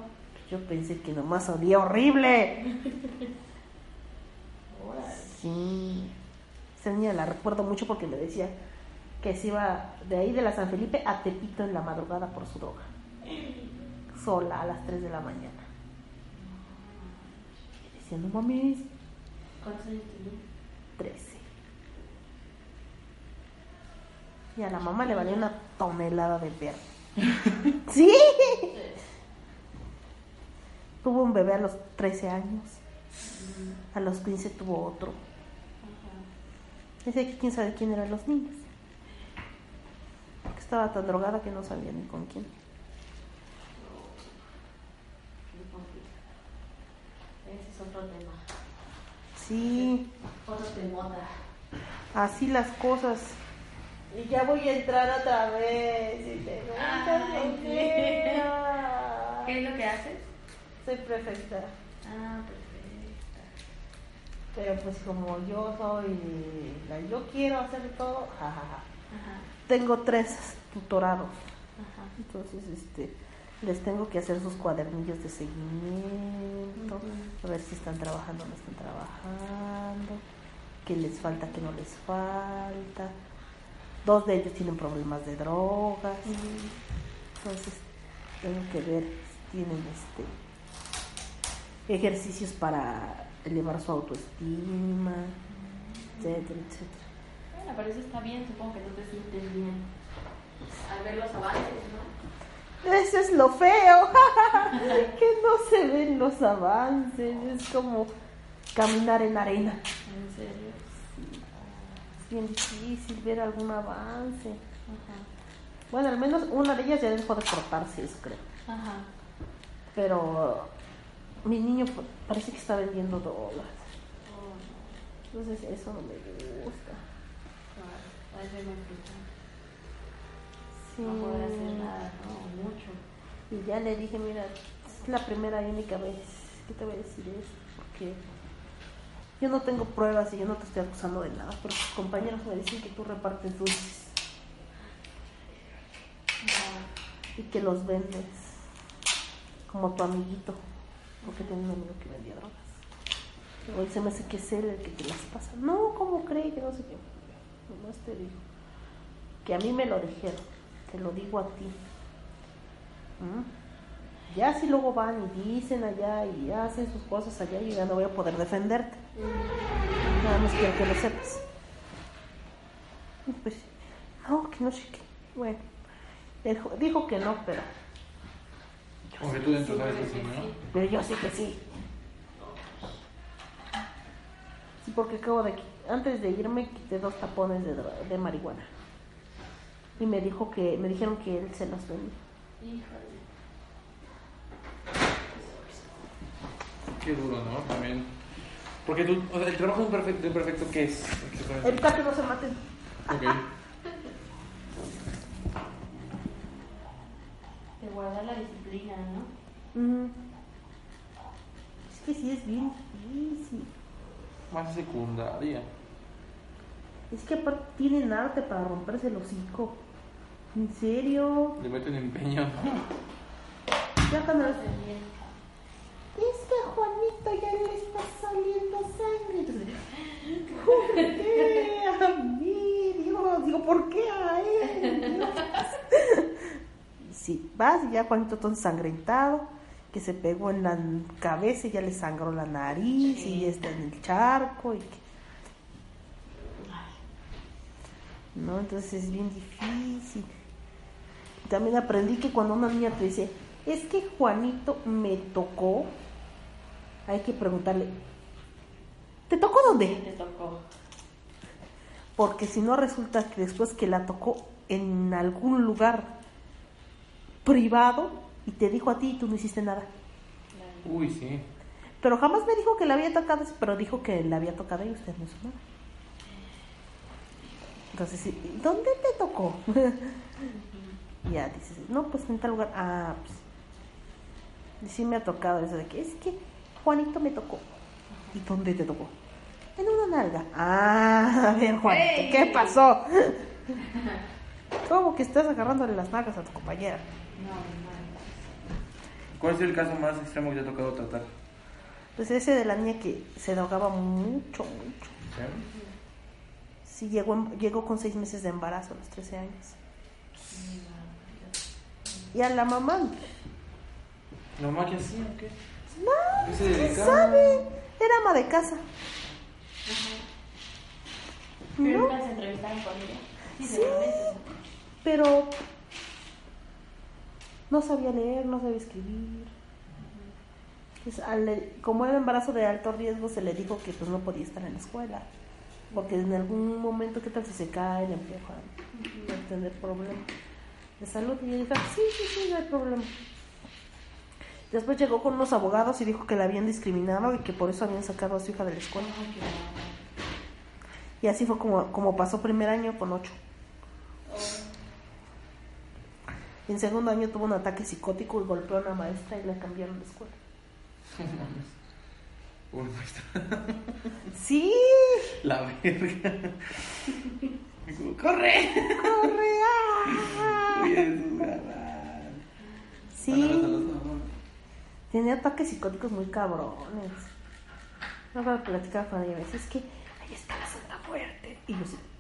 Yo pensé que nomás olía horrible. Sí. Esa niña la recuerdo mucho porque me decía que se iba de ahí de la San Felipe a Tepito en la madrugada por su droga. Sola a las 3 de la mañana. No mames, ¿Cuántos años tenías? 13. Y a la mamá le valía una tonelada de perro. ¿Sí? Tuvo un bebé a los 13 años. A los 15 tuvo otro. Decía que quién sabe quién eran los niños. Porque estaba tan drogada que no sabía ni con quién. Ese es otro tema. Sí, Otro temota. así las cosas. Y ya voy a entrar otra vez. Y Ay, flojera. ¿Qué es lo que haces? Soy prefecta. Ah, perfecto. Pero pues como yo soy la yo quiero hacer todo, jajaja. Ajá. Tengo tres tutorados. Ajá. Entonces, este, les tengo que hacer sus cuadernillos de seguimiento, a ver si están trabajando o no están trabajando, qué les falta, qué no les falta. Dos de ellos tienen problemas de drogas, entonces tengo que ver si tienen este ejercicios para elevar su autoestima, etcétera, etcétera. Bueno, pero eso está bien, supongo que no te sientes bien. Al ver los avances, ¿no? Eso es lo feo, que no se ven los avances, es como caminar en arena. En serio. Es bien difícil ver algún avance. Ajá. Bueno, al menos una de ellas ya dejó de cortarse, eso creo. Ajá. Pero mi niño pa- parece que está vendiendo. Oh, Entonces eso no me gusta. Sí. No poder hacer nada, ¿no? Mucho. Y ya le dije, mira, es la primera y única vez que te voy a decir esto, porque yo no tengo pruebas y yo no te estoy acusando de nada, pero tus compañeros me dicen que tú repartes dulces y que los vendes como tu amiguito, porque tenía un amigo que vendía drogas. Hoy se me hace que es él el que te las pasa. No, ¿cómo cree que no sé qué? Nomás te digo que a mí me lo dijeron, te lo digo a ti. ¿Mm? Ya si luego van y dicen allá y hacen sus cosas allá, yo ya no voy a poder defenderte. Nada más quiero que lo sepas. Pues, no, que no sé qué. Bueno, dijo que no, pero, Aunque tú dentro sabes que sí, ¿no? pero yo sí que sí. Sí, porque acabo de, antes de irme quité dos tapones de, de marihuana. Y me dijo que, me dijeron que él se los vendía. Híjole. Qué duro, ¿no? También. Porque tú, o sea, el trabajo de un perfecto, de un perfecto ¿qué es? Evita que no se maten. Ok. Guardar la disciplina, ¿no? Es que sí es bien difícil. Más secundaria. Es que aparte tienen arte para romperse el hocico. ¿En serio? Le meten empeño, ¿no? Ya cuando bien. Es que a Juanito ya le está saliendo sangre. Entonces, ¿por qué a mí? Dios, digo, ¿por qué a él? Sí, vas y ya Juanito todo ensangrentado, que se pegó en la cabeza y ya le sangró la nariz y ya está en el charco y que... ¿no? Entonces es bien difícil. También aprendí que cuando una niña te dice, es que Juanito me tocó, hay que preguntarle, ¿te tocó Te dónde? tocó. Porque si no resulta que después que la tocó en algún lugar privado y te dijo a ti y tú no hiciste nada. Uy, sí. Pero jamás me dijo que le había tocado, pero dijo que le había tocado y usted no hizo nada. Entonces, ¿dónde te tocó? Ya dices, no, pues en tal lugar. Ah, pues. Y sí me ha tocado eso de que es que Juanito me tocó. ¿Y dónde te tocó? En una nalga. Ah, a ver, Juanito. ¿qué pasó? ¿Cómo que estás agarrándole las nalgas a tu compañera? No, no. ¿Cuál es el caso más extremo que te ha tocado tratar? Pues ese de la niña que se drogaba mucho, mucho. ¿Sí? Sí, llegó, llegó con seis meses de embarazo a los 13 años. Y a la mamá, ¿La mamá qué hacía o qué? no, ¿Qué se ¿quién sabe? Era ama de casa. Pero ¿No? nunca se entrevistaron con ella. Sí, Sí. Pero no sabía leer, no sabía escribir. Pues, al- como era embarazo de alto riesgo, se le dijo que pues no podía estar en la escuela. Porque en algún momento, ¿qué tal si se cae, le? Va a tener problemas de salud. Y yo dije, sí, sí, sí, no hay problema. Después llegó con unos abogados y dijo que la habían discriminado y que por eso habían sacado a su hija de la escuela. Y así fue como, como pasó primer año con ocho. En segundo año tuvo un ataque psicótico y golpeó a una maestra y la cambiaron de escuela. Uy, maestra. Sí, La verga. ¡Corre! corre. ah. Sí, tenía ataques psicóticos muy cabrones. No me decía, es que ahí está la Santa Muerte. Y yo.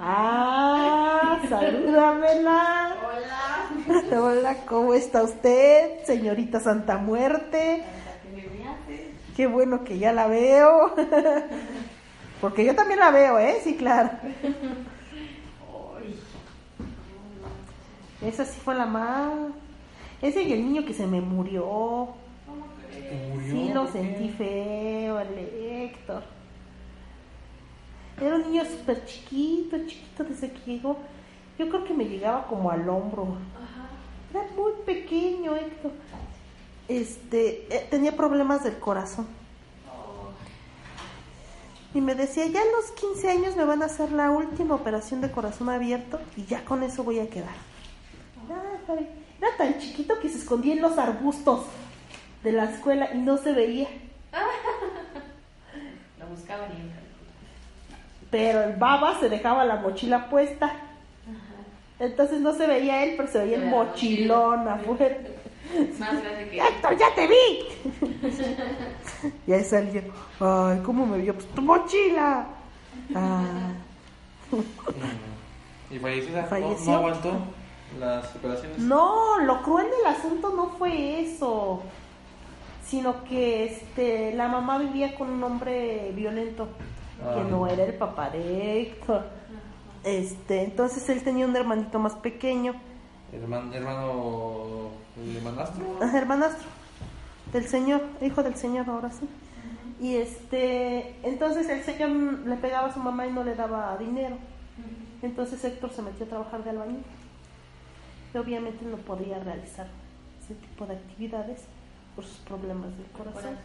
Ah, salúdamela. Hola. Hola, ¿cómo está usted, señorita Santa Muerte? Qué bueno que ya la veo. Porque yo también la veo, ¿eh? Sí, claro. Ay. Esa sí fue la más. Ese y el niño que se me murió. ¿Cómo crees? ¿Te murió? Sí, lo sentí feo, el Héctor. Era un niño súper chiquito, chiquito desde que llegó. Yo creo que me llegaba como al hombro. Ajá. Era muy pequeño, Héctor. Este, eh, tenía problemas del corazón. Y me decía, ya a los 15 años me van a hacer la última operación de corazón abierto y ya con eso voy a quedar. Ah. Era tan chiquito que se escondía en los arbustos de la escuela y no se veía. Lo buscaban y. Pero el baba se dejaba la mochila puesta. Entonces no se veía él, pero se veía el mochilón afuera. Más grande que ¡Héctor, ya te vi! y ahí salía, ay, ¿cómo me vio? Pues tu mochila. Ah, ¿Y falleció? ¿No- Falleció. ¿No aguantó? las operaciones. No, lo cruel del asunto no fue eso, sino que este la mamá vivía con un hombre violento Ah. que no era el papá de Héctor. Este, entonces él tenía un hermanito más pequeño, Hermano, hermano, ¿el hermanastro? ah, hermanastro del señor, hijo del señor ahora sí. Y este, entonces el señor le pegaba a su mamá y no le daba dinero. Entonces Héctor se metió a trabajar de albañil. Y obviamente no podía realizar ese tipo de actividades por sus problemas del corazón.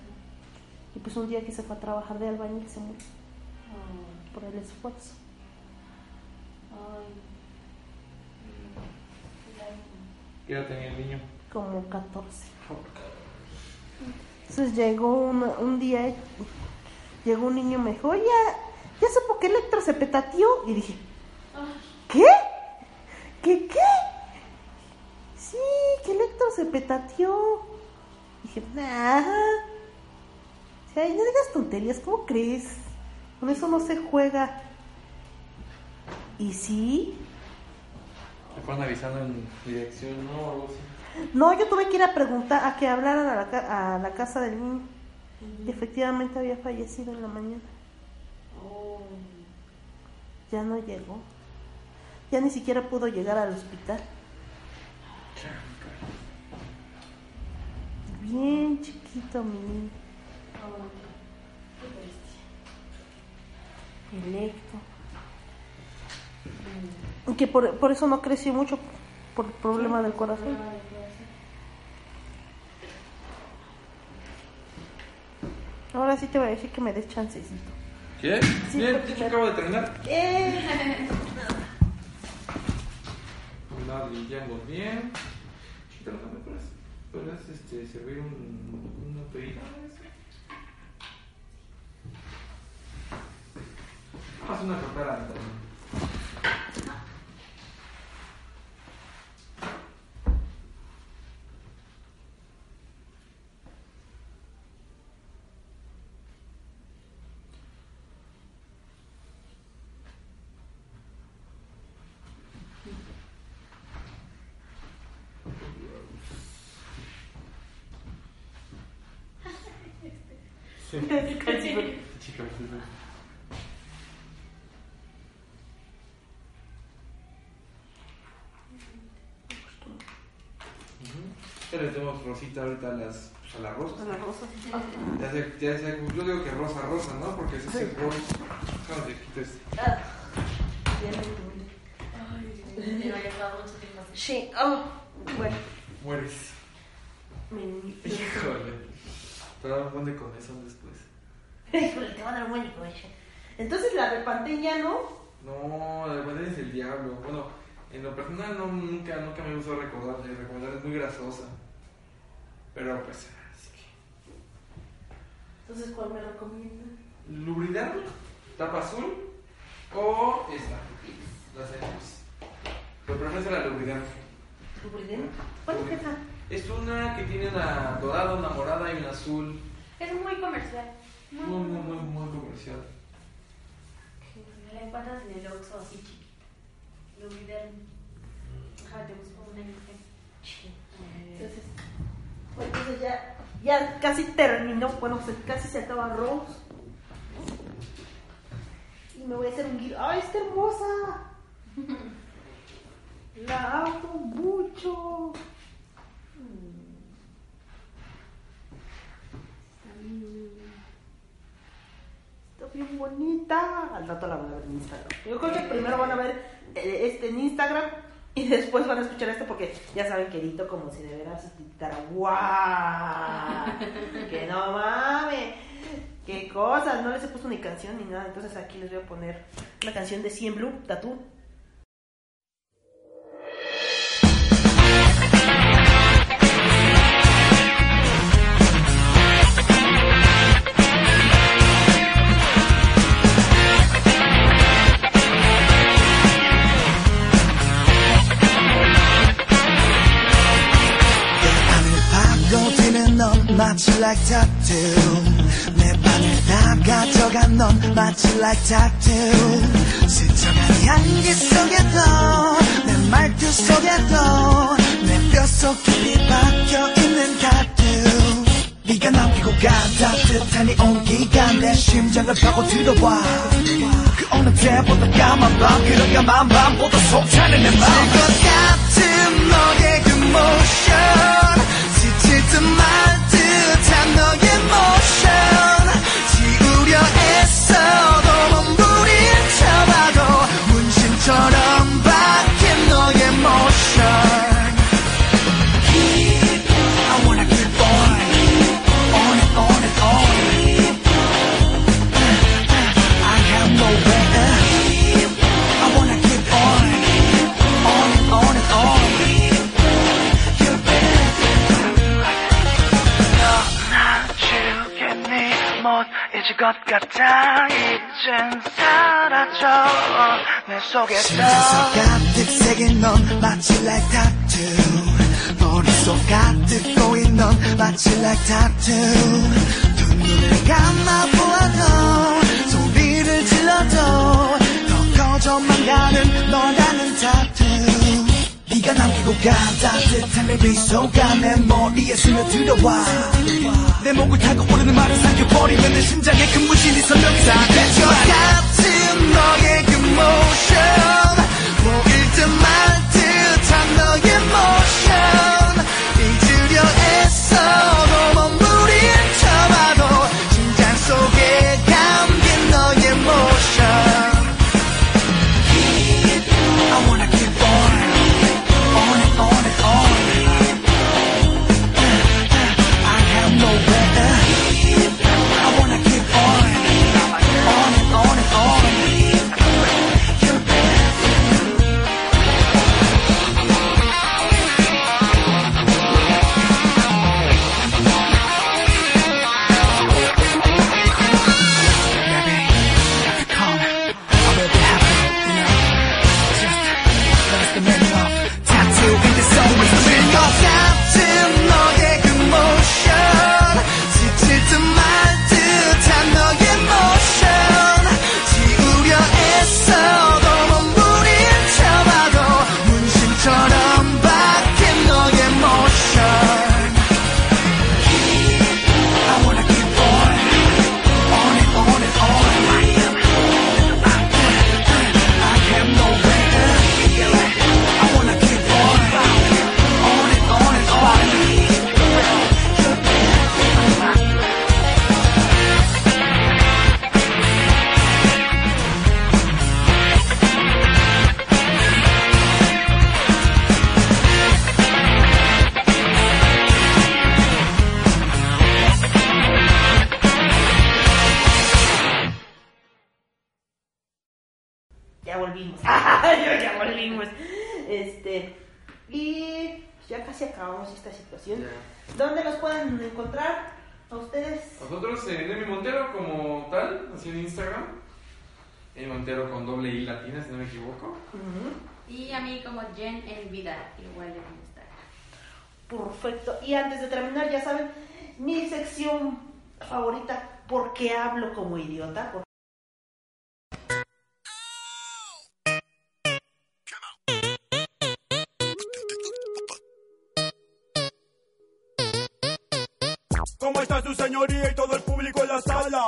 Y pues un día que se fue a trabajar de albañil se murió por el esfuerzo. ¿Qué edad tenía el niño? Como 14. Entonces llegó un, un día, llegó un niño y me dijo, oye, ¿ya supo que Electro se petateó? Y dije, ¿qué? ¿Qué qué? Sí, que Electro se petateó. Dije, nah. O sea, no digas tonterías, ¿cómo crees? Con eso no se juega. ¿Y sí? Me fueron avisando en dirección, ¿no? O algo así. No, yo tuve que ir a preguntar, a que hablaran a la, ca- a la casa del niño. Y efectivamente había fallecido en la mañana. Ya no llegó. Ya ni siquiera pudo llegar al hospital. Bien chiquito mi niño. Electo. Y Que por, por eso no creció mucho, por el problema del corazón. Ahora sí te voy a decir que me des chancecito. ¿Qué? Sí, Bien, me- acabo de terminar. ¡Eh! Limpiamos bien. Chica, ¿no me puedes, puedes este, servir un, una pedita? Haz una copera también. Sí. Chica, sí, sí. Ujú. Ya les demos rosita ahorita a las, pues, a las rosas. A la rosa. Ya sé, ya sé, yo digo que rosa, rosa, ¿no? Porque ese es el rosa. Te este. Ah, tuve. Sí, oh, bueno. Mueres. Híjole. Pero dónde con eso después. Híjole, te va a dar un buen coche. Entonces la repanté ya no. No, la verdad es el diablo. Bueno, en lo personal no, nunca, nunca me gustó recordarle. Recomendar es muy grasosa. Pero pues, así que. Entonces, ¿cuál me recomienda? Lubridar, tapa azul o esta. Las hemos. Pero prefiero la lubridar. ¿Lubridem? ¿Cuál es esa? Es una que tiene una dorada, una morada y una azul. Es muy comercial. Muy, muy, muy, muy comercial. La encuentras en el Oxxo así chiquita. Lubriderm. Ajá, te busco una imagen. Entonces, ya, ya casi terminó. Bueno, casi se acaba Rose. Y me voy a hacer un guido. ¡Ay, está hermosa! La amo mucho. Está bien bonita. Al rato la van a ver en Instagram. Yo creo que primero van a ver eh, este en Instagram y después van a escuchar esto porque ya saben que edito como si de veras editara. ¡Guau! ¡Que no mames! ¡Qué cosas! No les he puesto ni canción ni nada. Entonces aquí les voy a poner una canción de Cien Blue, Tattoo. 마치 like tattoo. 내 방을 다 가져간 넌 마치 like tattoo. 스쳐간 향기 속에도 내 말투 속에도 내 뼛속 깊이 박혀있는 타투 네가 남기고 간 따뜻한 이 온기가 내 심장을 파고들어와 그 어느 때보다 까만 밤 그런 까만 밤보다 속타는 내맘것 같은 너의 그 모션 지칠 듯말 지구려 애써도 몸부림쳐봐도 문신처럼 것 같아 이젠 사라져. 내 속에서 심장속 가득 새긴 넌 마치 like tattoo 머릿속 가득 고인 넌 마치 like tattoo 네가 남기고 간 따뜻한 내 미소가 내 머리에 스며들어와. 내 목을 타고 오르는 말을 삼켜버리면 내 심장에 큰 무신이 선명히 사라져 같은 너의 그 motion 보일 듯말 듯한 너의 잊 equivoco. Y a mí como Jen El Vidal, igual de Instagram. Perfecto. Y antes de terminar, ya saben, mi sección favorita, ¿por qué hablo como idiota? Por- ¿Cómo está su señoría y todo el público en la sala?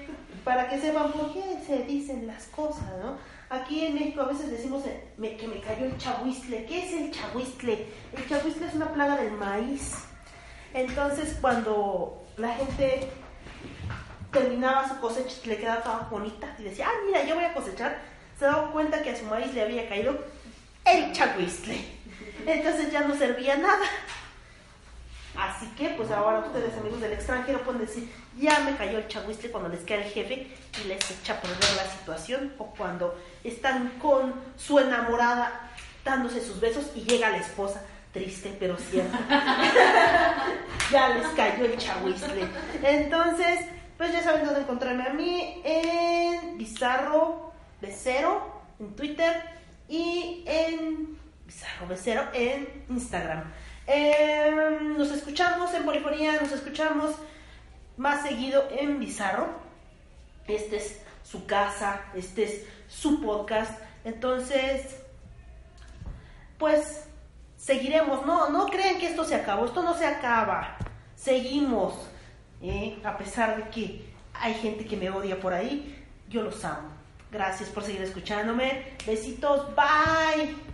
para que sepan por qué se dicen las cosas, ¿no? Aquí en México a veces decimos eh, que me cayó el chahuistle. ¿Qué es el chahuistle? El chahuistle es una plaga del maíz. Entonces, cuando la gente terminaba su cosecha, le quedaba toda bonita y decía, ah, mira, yo voy a cosechar, se daba cuenta que a su maíz le había caído el chahuistle. Entonces ya no servía nada. Así que, pues ahora ustedes, amigos del extranjero, pueden decir, ya me cayó el chahuistle cuando les queda el jefe y les echa a perder la situación, o cuando están con su enamorada dándose sus besos y llega la esposa, triste pero cierto. ya les cayó el chahuizle. Entonces, pues ya saben dónde encontrarme a mí en Bizarro Becero en Twitter y en Bizarro Becero en Instagram. Em, nos escuchamos en Polifonía, nos escuchamos más seguido en Bizarro. Este es su casa, este es su podcast. Entonces, pues seguiremos. No, no crean que esto se acabó, esto no se acaba. Seguimos. ¿eh? A pesar de que hay gente que me odia por ahí, yo los amo. Gracias por seguir escuchándome. Besitos, bye.